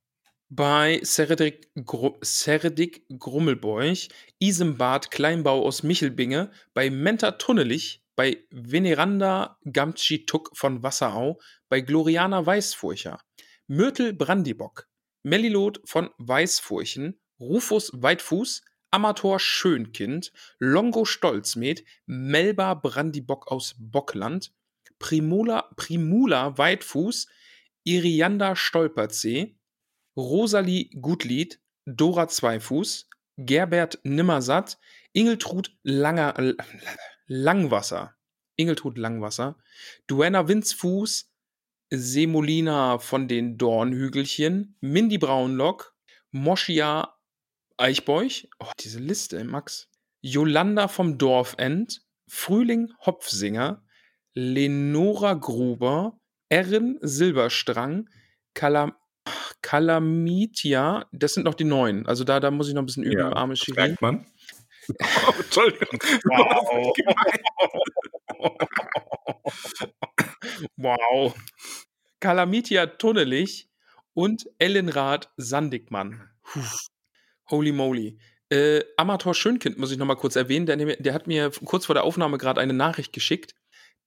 Bei Seredik, Gru Seredik Grummelbeuch, Isembad Kleinbau aus Michelbinge, bei Menta Tunnelich, bei Veneranda Gamtschi Tuck von Wasserau, bei Gloriana Weißfurcher, Myrtle Brandibock, Melilot von Weißfurchen, Rufus Weitfuß, Amator Schönkind, Longo Stolzmed, Melba Brandibock aus Bockland, Primula, Primula Weitfuß, Irianda Stolperzee, Rosalie Gutlied, Dora Zweifuß, Gerbert Nimmersatt, Ingeltrud Langer, Langwasser, Ingeltrud Langwasser, Duenna Winzfuß, Semolina von den Dornhügelchen, Mindy Braunlock, Moschia Eichbeuch, oh, diese Liste, Max, Jolanda vom Dorfend, Frühling Hopfsinger, Lenora Gruber, Erin Silberstrang, Kalam Kalamitia, das sind noch die neuen. Also da, da muss ich noch ein bisschen üben, Ja, arme merkt man. Oh, Entschuldigung. Wow. Wow. Kalamitia Tunnelich und Ellenrath Sandigmann. Puh. Holy moly. Äh, Amator Schönkind muss ich noch mal kurz erwähnen, der, der hat mir kurz vor der Aufnahme gerade eine Nachricht geschickt,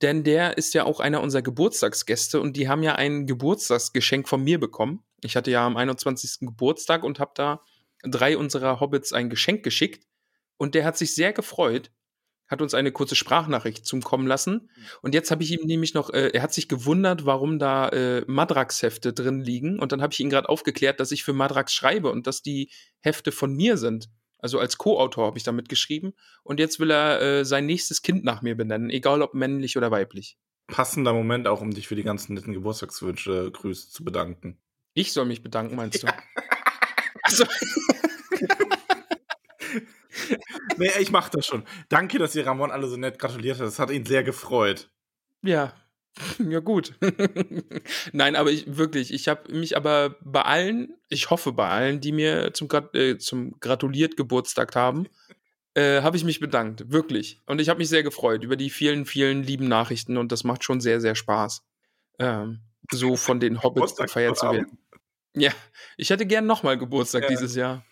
denn der ist ja auch einer unserer Geburtstagsgäste und die haben ja ein Geburtstagsgeschenk von mir bekommen. Ich hatte ja am 21. Geburtstag und habe da drei unserer Hobbits ein Geschenk geschickt und der hat sich sehr gefreut, hat uns eine kurze Sprachnachricht zukommen lassen und jetzt habe ich ihm nämlich noch, äh, er hat sich gewundert, warum da äh, Madrax-Hefte drin liegen und dann habe ich ihn gerade aufgeklärt, dass ich für Madrax schreibe und dass die Hefte von mir sind. Also als Co-Autor habe ich damit geschrieben und jetzt will er äh, sein nächstes Kind nach mir benennen, egal ob männlich oder weiblich. Passender Moment auch, um dich für die ganzen netten Geburtstagswünsche, Grüße zu bedanken. Ich soll mich bedanken, meinst du? Also, Nee, ich mach das schon. Danke, dass ihr Ramon alle so nett gratuliert habt. Das hat ihn sehr gefreut. ja. Ja, gut. Nein, aber ich wirklich, ich habe mich aber bei allen, ich hoffe bei allen, die mir zum, äh, zum gratuliert Geburtstag haben, äh, habe ich mich bedankt. Wirklich. Und ich habe mich sehr gefreut über die vielen, vielen lieben Nachrichten und das macht schon sehr, sehr Spaß. Ähm, so von den Hobbits gefeiert zu werden. Ja, ich hätte gern nochmal Geburtstag Ja. dieses Jahr.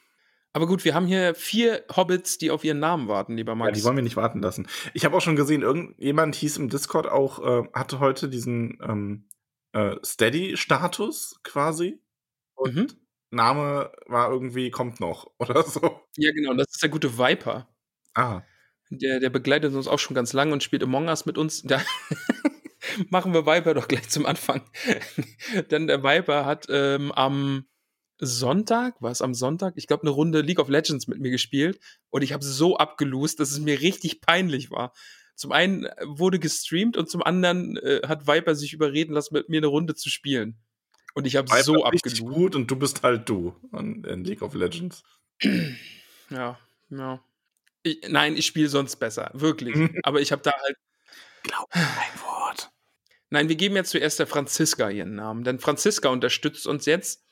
Aber gut, wir haben hier vier Hobbits, die auf ihren Namen warten, lieber Ja, Max. die wollen wir nicht warten lassen. Ich habe auch schon gesehen, irgendjemand hieß im Discord auch, äh, hatte heute diesen ähm, äh, Steady-Status quasi. Und Mhm. Name war irgendwie, kommt noch oder so. Ja, genau, das ist der gute Viper. Ah. Der, der begleitet uns auch schon ganz lange und spielt Among Us mit uns. Da machen wir Viper doch gleich zum Anfang. Denn der Viper hat ähm, am Sonntag, war es am Sonntag? Ich glaube, eine Runde League of Legends mit mir gespielt und ich habe so abgelost, dass es mir richtig peinlich war. Zum einen äh, wurde gestreamt und zum anderen äh, hat Viper sich überreden lassen, mit mir eine Runde zu spielen. Und ich habe so abgelost. gut und du bist halt du in, in League of Legends. Ja, ja. Ich, nein, ich spiele sonst besser, wirklich. Aber ich habe da halt Glaub mir ein Wort. Nein, wir geben jetzt zuerst der Franziska ihren Namen, denn Franziska unterstützt uns jetzt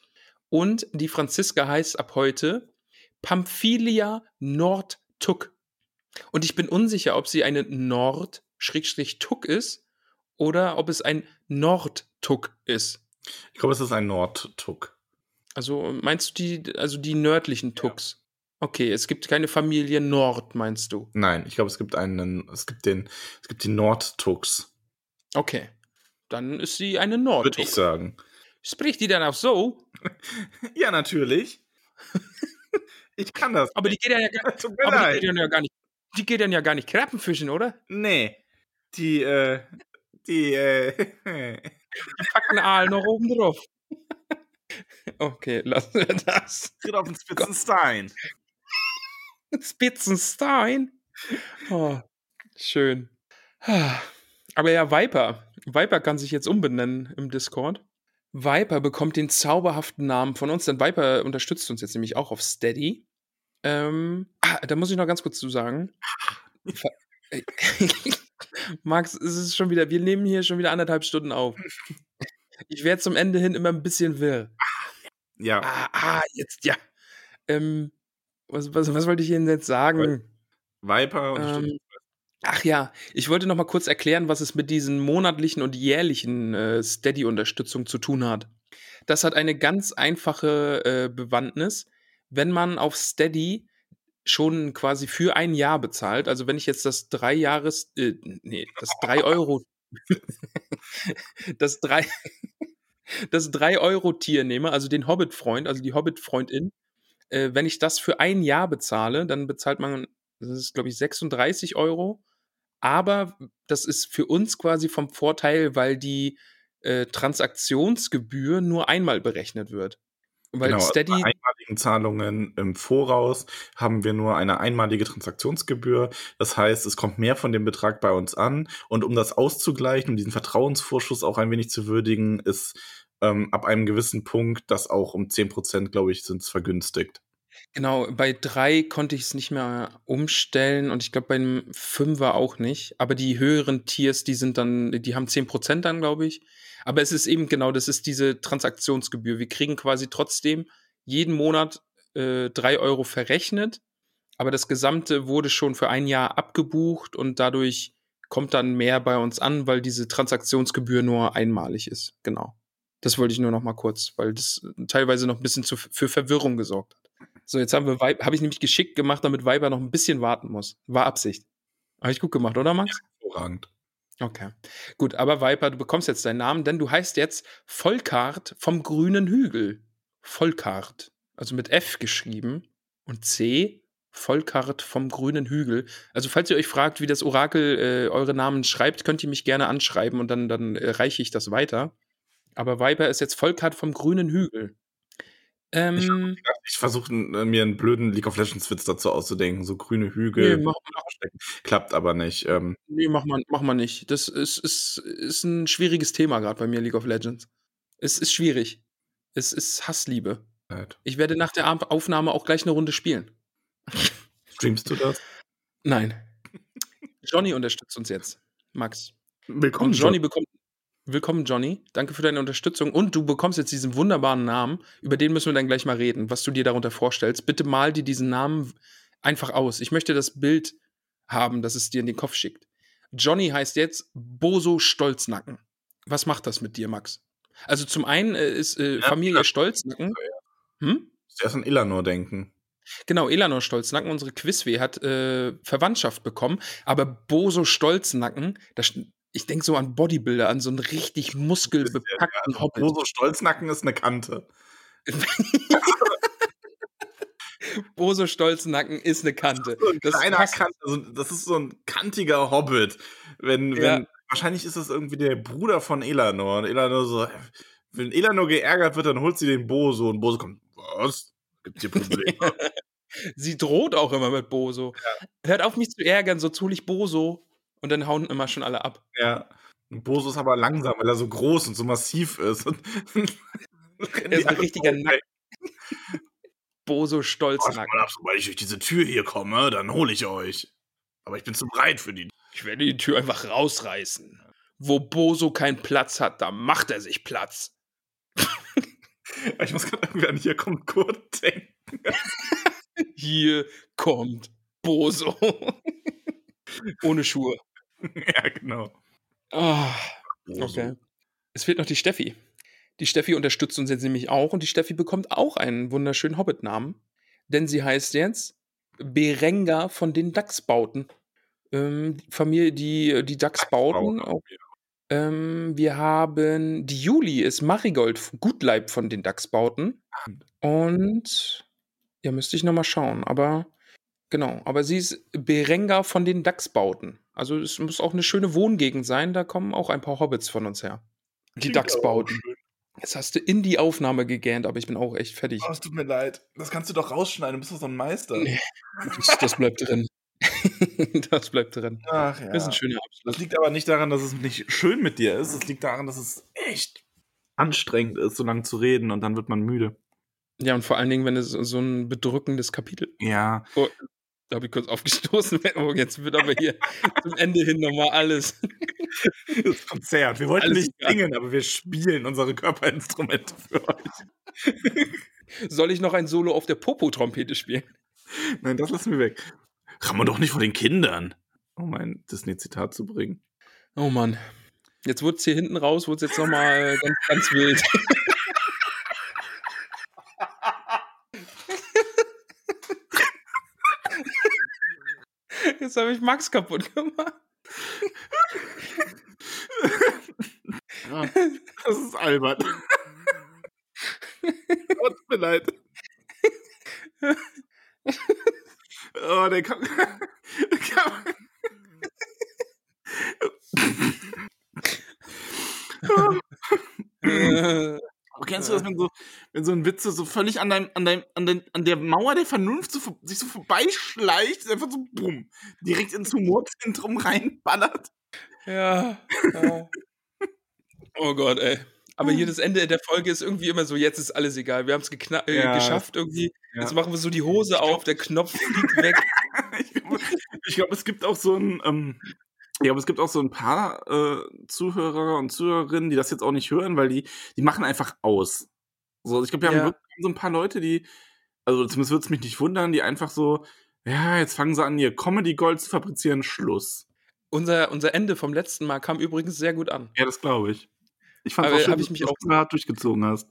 und die Franziska heißt ab heute Pamphilia Nordtuck. Und ich bin unsicher, ob sie eine Nord-Tuck ist oder ob es ein Nordtuck ist. Ich glaube, es ist ein Nordtuck. Also meinst du die, also die nördlichen Tucks? Okay, es gibt keine Familie Nord, meinst du? Nein, ich glaube, es gibt einen, es gibt den, es gibt die Nordtucks, Okay, dann ist sie eine würde Nordtuck. ich sagen. Spricht die dann auch so? Ja, natürlich. ich kann das. Aber die geht dann ja gar, Tut mir aber die leid. geht dann ja gar nicht. Die geht dann ja gar nicht Krabbenfischen, oder? Nee. Die, äh, die, äh, Die packen Aal noch oben drauf. Okay, lassen wir das. tritt auf den spitzen Stein. Spitzenstein. Oh, schön. Aber ja, Viper. Viper kann sich jetzt umbenennen im Discord. Viper bekommt den zauberhaften Namen von uns, denn Viper unterstützt uns jetzt nämlich auch auf Steady. Ähm, ah, da muss ich noch ganz kurz zu sagen. Max, es ist schon wieder, wir nehmen hier schon wieder anderthalb Stunden auf. Ich werde zum Ende hin immer ein bisschen wirr. Ja. Ah, ah jetzt, ja. Ähm, was, was, was wollte ich Ihnen jetzt sagen? Viper und Ähm, ach ja, ich wollte noch mal kurz erklären, was es mit diesen monatlichen und jährlichen äh, Steady-Unterstützung zu tun hat. Das hat eine ganz einfache äh, Bewandtnis. Wenn man auf Steady schon quasi für ein Jahr bezahlt, also wenn ich jetzt das drei Jahres, äh, nee, das drei Euro, das drei, das drei Euro Tier nehme, also den Hobbit-Freund, also die Hobbit-Freundin, äh, wenn ich das für ein Jahr bezahle, dann bezahlt man, das ist glaube ich 36 Euro, aber das ist für uns quasi vom Vorteil, weil die äh, Transaktionsgebühr nur einmal berechnet wird. Weil genau, Steady, also bei einmaligen Zahlungen im Voraus haben wir nur eine einmalige Transaktionsgebühr. Das heißt, es kommt mehr von dem Betrag bei uns an. Und um das auszugleichen, um diesen Vertrauensvorschuss auch ein wenig zu würdigen, ist ähm, ab einem gewissen Punkt das auch um 10%, glaube ich, sind es vergünstigt. Genau, bei drei konnte ich es nicht mehr umstellen und ich glaube beim Fünfer auch nicht. Aber die höheren Tiers, die sind dann, die haben 10% dann, glaube ich. Aber es ist eben genau, das ist diese Transaktionsgebühr. Wir kriegen quasi trotzdem jeden Monat äh, drei Euro verrechnet, aber das Gesamte wurde schon für ein Jahr abgebucht und dadurch kommt dann mehr bei uns an, weil diese Transaktionsgebühr nur einmalig ist. Genau. Das wollte ich nur noch mal kurz, weil das teilweise noch ein bisschen zu, für Verwirrung gesorgt hat. So, jetzt haben wir habe ich nämlich geschickt gemacht, damit Viber noch ein bisschen warten muss. War Absicht. Habe ich gut gemacht, oder Max? Hervorragend. Okay. Gut, aber Viper, du bekommst jetzt deinen Namen, denn du heißt jetzt Volkart vom grünen Hügel. Volkart. Also mit F geschrieben und C. Volkart vom grünen Hügel. Also, falls ihr euch fragt, wie das Orakel äh, eure Namen schreibt, könnt ihr mich gerne anschreiben und dann, dann äh, reiche ich das weiter. Aber Viper ist jetzt Volkart vom grünen Hügel. Ähm, Ich versuche mir einen blöden League of Legends Witz dazu auszudenken, so grüne Hügel. Nee, mach- Klappt aber nicht. Ähm, nee, mach mal, mach mal nicht. Das ist, ist, ist ein schwieriges Thema gerade bei mir, League of Legends. Es ist schwierig. Es ist Hassliebe. halt. Ich werde nach der Aufnahme auch gleich eine Runde spielen. Streamst du das? Nein. Johnny unterstützt uns jetzt. Max. Willkommen, Und Johnny bekommt. Willkommen, Johnny. Danke für deine Unterstützung. Und du bekommst jetzt diesen wunderbaren Namen. Über den müssen wir dann gleich mal reden, was du dir darunter vorstellst. Bitte mal dir diesen Namen einfach aus. Ich möchte das Bild haben, das es dir in den Kopf schickt. Johnny heißt jetzt Boso Stolznacken. Was macht das mit dir, Max? Also zum einen äh, ist äh, Ja, Familie das- Stolznacken. Hm? Zuerst an Illanor denken. Genau, Elanor Stolznacken, unsere Quizweh, hat äh, Verwandtschaft bekommen, aber Boso Stolznacken, da, st- ich denke so an Bodybuilder, an so einen richtig muskelbepackten Hobbit. Boso Stolznacken ist eine Kante. Boso Stolznacken ist eine Kante. So ein Das kleiner passt. Kant, also das ist so ein kantiger Hobbit. Wenn, Ja. wenn, wahrscheinlich ist das irgendwie der Bruder von Elanor. Und Elanor so, wenn Elanor geärgert wird, dann holt sie den Boso. Und Boso kommt, was? Gibt's hier Probleme? Sie droht auch immer mit Boso. Hört auf, mich zu ärgern, so hol ich Boso. Und dann hauen immer schon alle ab. ja. Und Boso ist aber langsam, weil er so groß und so massiv ist. Und Er ist ein richtiger Nack. Boso Stolznacken. mal ab, sobald ich durch diese Tür hier komme, dann hole ich euch. Aber ich bin zu breit für die. Ich werde die Tür einfach rausreißen. Wo Boso keinen Platz hat, da macht er sich Platz. Ich muss gerade irgendwie an hier kommt Kurt denken. Hier kommt Boso. Ohne Schuhe. ja, genau. Boso. okay. Es fehlt noch die Steffi. Die Steffi unterstützt uns jetzt nämlich auch und die Steffi bekommt auch einen wunderschönen Hobbit-Namen. Denn sie heißt jetzt Berenga von den Dachsbauten. Ähm, die Familie, die, die Dachsbauten. Auch, ähm, wir haben die Juli ist Marigold Gutleib von den Dachsbauten. Und ja, müsste ich nochmal schauen. Aber genau, aber sie ist Berenga von den Dachsbauten. Also es muss auch eine schöne Wohngegend sein. Da kommen auch ein paar Hobbits von uns her. Die Dachsbauten. Jetzt hast du in die Aufnahme gegähnt, aber ich bin auch echt fertig. Oh, es tut mir leid. Das kannst du doch rausschneiden. Du bist doch so ein Meister. Nee. Das, das bleibt drin. das bleibt drin. Ach ja. Das ist ein schöner Das Abschluss. liegt aber nicht daran, dass es nicht schön mit dir ist. Es liegt daran, dass es echt anstrengend ist, so lange zu reden und dann wird man müde. Ja, und vor allen Dingen, wenn es so ein bedrückendes Kapitel. Ja. Da habe ich kurz aufgestoßen. Oh, jetzt wird aber hier zum Ende hin nochmal alles. Das Konzert. Wir wollten Alles nicht singen, aber wir spielen unsere Körperinstrumente für euch. Soll ich noch ein Solo auf der Popo-Trompete spielen? Nein, das lassen wir weg. Kann man doch nicht vor den Kindern. Um ein Disney-Zitat zu bringen. Oh Mann. Jetzt wurde es hier hinten raus, wurde es jetzt nochmal ganz, ganz wild. Jetzt habe ich Max kaputt gemacht. Das ist albern. oh, tut mir leid. Oh, der kann. Der kann Äh, Aber kennst du das, wenn so, wenn so ein Witze so völlig an, deinem, an, deinem, an, dein, an der Mauer der Vernunft so, sich so vorbeischleicht, ist einfach so bumm, direkt ins Humorzentrum reinballert? ja. ja. Oh Gott, ey. Aber hier das Ende der Folge ist irgendwie immer so, jetzt ist alles egal. Wir haben es äh, Ja. geschafft irgendwie. Ja. Jetzt machen wir so die Hose auf, der Knopf fliegt weg. ich glaube, glaub, es gibt auch so ein, ähm, ich glaube, es gibt auch so ein paar äh, Zuhörer und Zuhörerinnen, die das jetzt auch nicht hören, weil die, die machen einfach aus. So, ich glaube, wir haben Ja. wirklich so ein paar Leute, die, also zumindest würde es mich nicht wundern, die einfach so, ja, jetzt fangen sie an, ihr Comedy Gold zu fabrizieren, Schluss. Unser, unser Ende vom letzten Mal kam übrigens sehr gut an. Ja, das glaube ich. Ich fand Aber auch schön, ich mich auch- hart durchgezogen hast.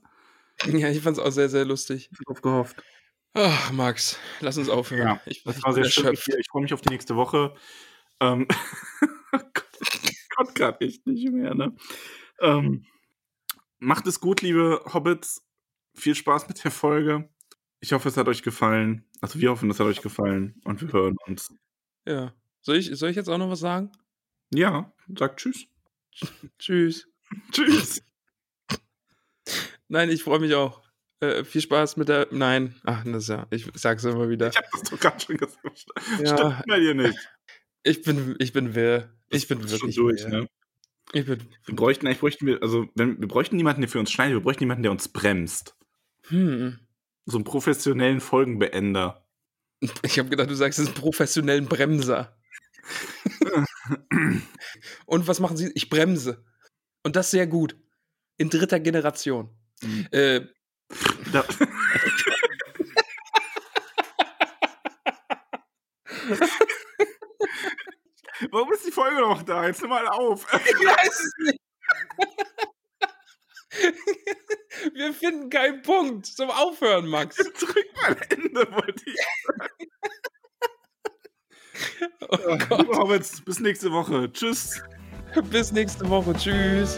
Ja, ich fand es auch sehr, sehr lustig. Ich hab drauf gehofft. Ach, Max, lass uns aufhören. Ja, ich, Das war sehr schön. Ich freue mich auf die nächste Woche. Ähm, Gott, Gott gerade echt nicht mehr, ne? Ähm, macht es gut, liebe Hobbits. Viel Spaß mit der Folge. Ich hoffe, es hat euch gefallen. Also wir hoffen, es hat euch gefallen und wir hören uns. Ja. Soll ich, soll ich jetzt auch noch was sagen? Ja, sagt Tschüss. Tschüss. Tschüss. Nein, ich freue mich auch. Äh, viel Spaß mit der. Nein. Ach, das ist ja. Ich sag's immer wieder. Ich habe das doch gerade schon gesagt. Ja. Stimmt bei dir nicht. Ich bin, ich bin wirr. Ich bin wirklich schon durch, wirr. ne? Ich bin. Wir bräuchten, eigentlich bräuchten wir, also wenn, wir bräuchten niemanden, der für uns schneidet, wir bräuchten jemanden, der uns bremst. Hm. So einen professionellen Folgenbeender. Ich habe gedacht, du sagst es ist einen professionellen Bremser. Und was machen sie? Ich bremse. Und das sehr gut. In dritter Generation. Mhm. Äh, Da, Warum ist die Folge noch da? Jetzt nimm mal auf. ich weiß es nicht. Wir finden keinen Punkt zum Aufhören, Max. Drück mal Ende, wollte ich. Oh Gott. Hobbits, bis nächste Woche. Tschüss. Bis nächste Woche. Tschüss.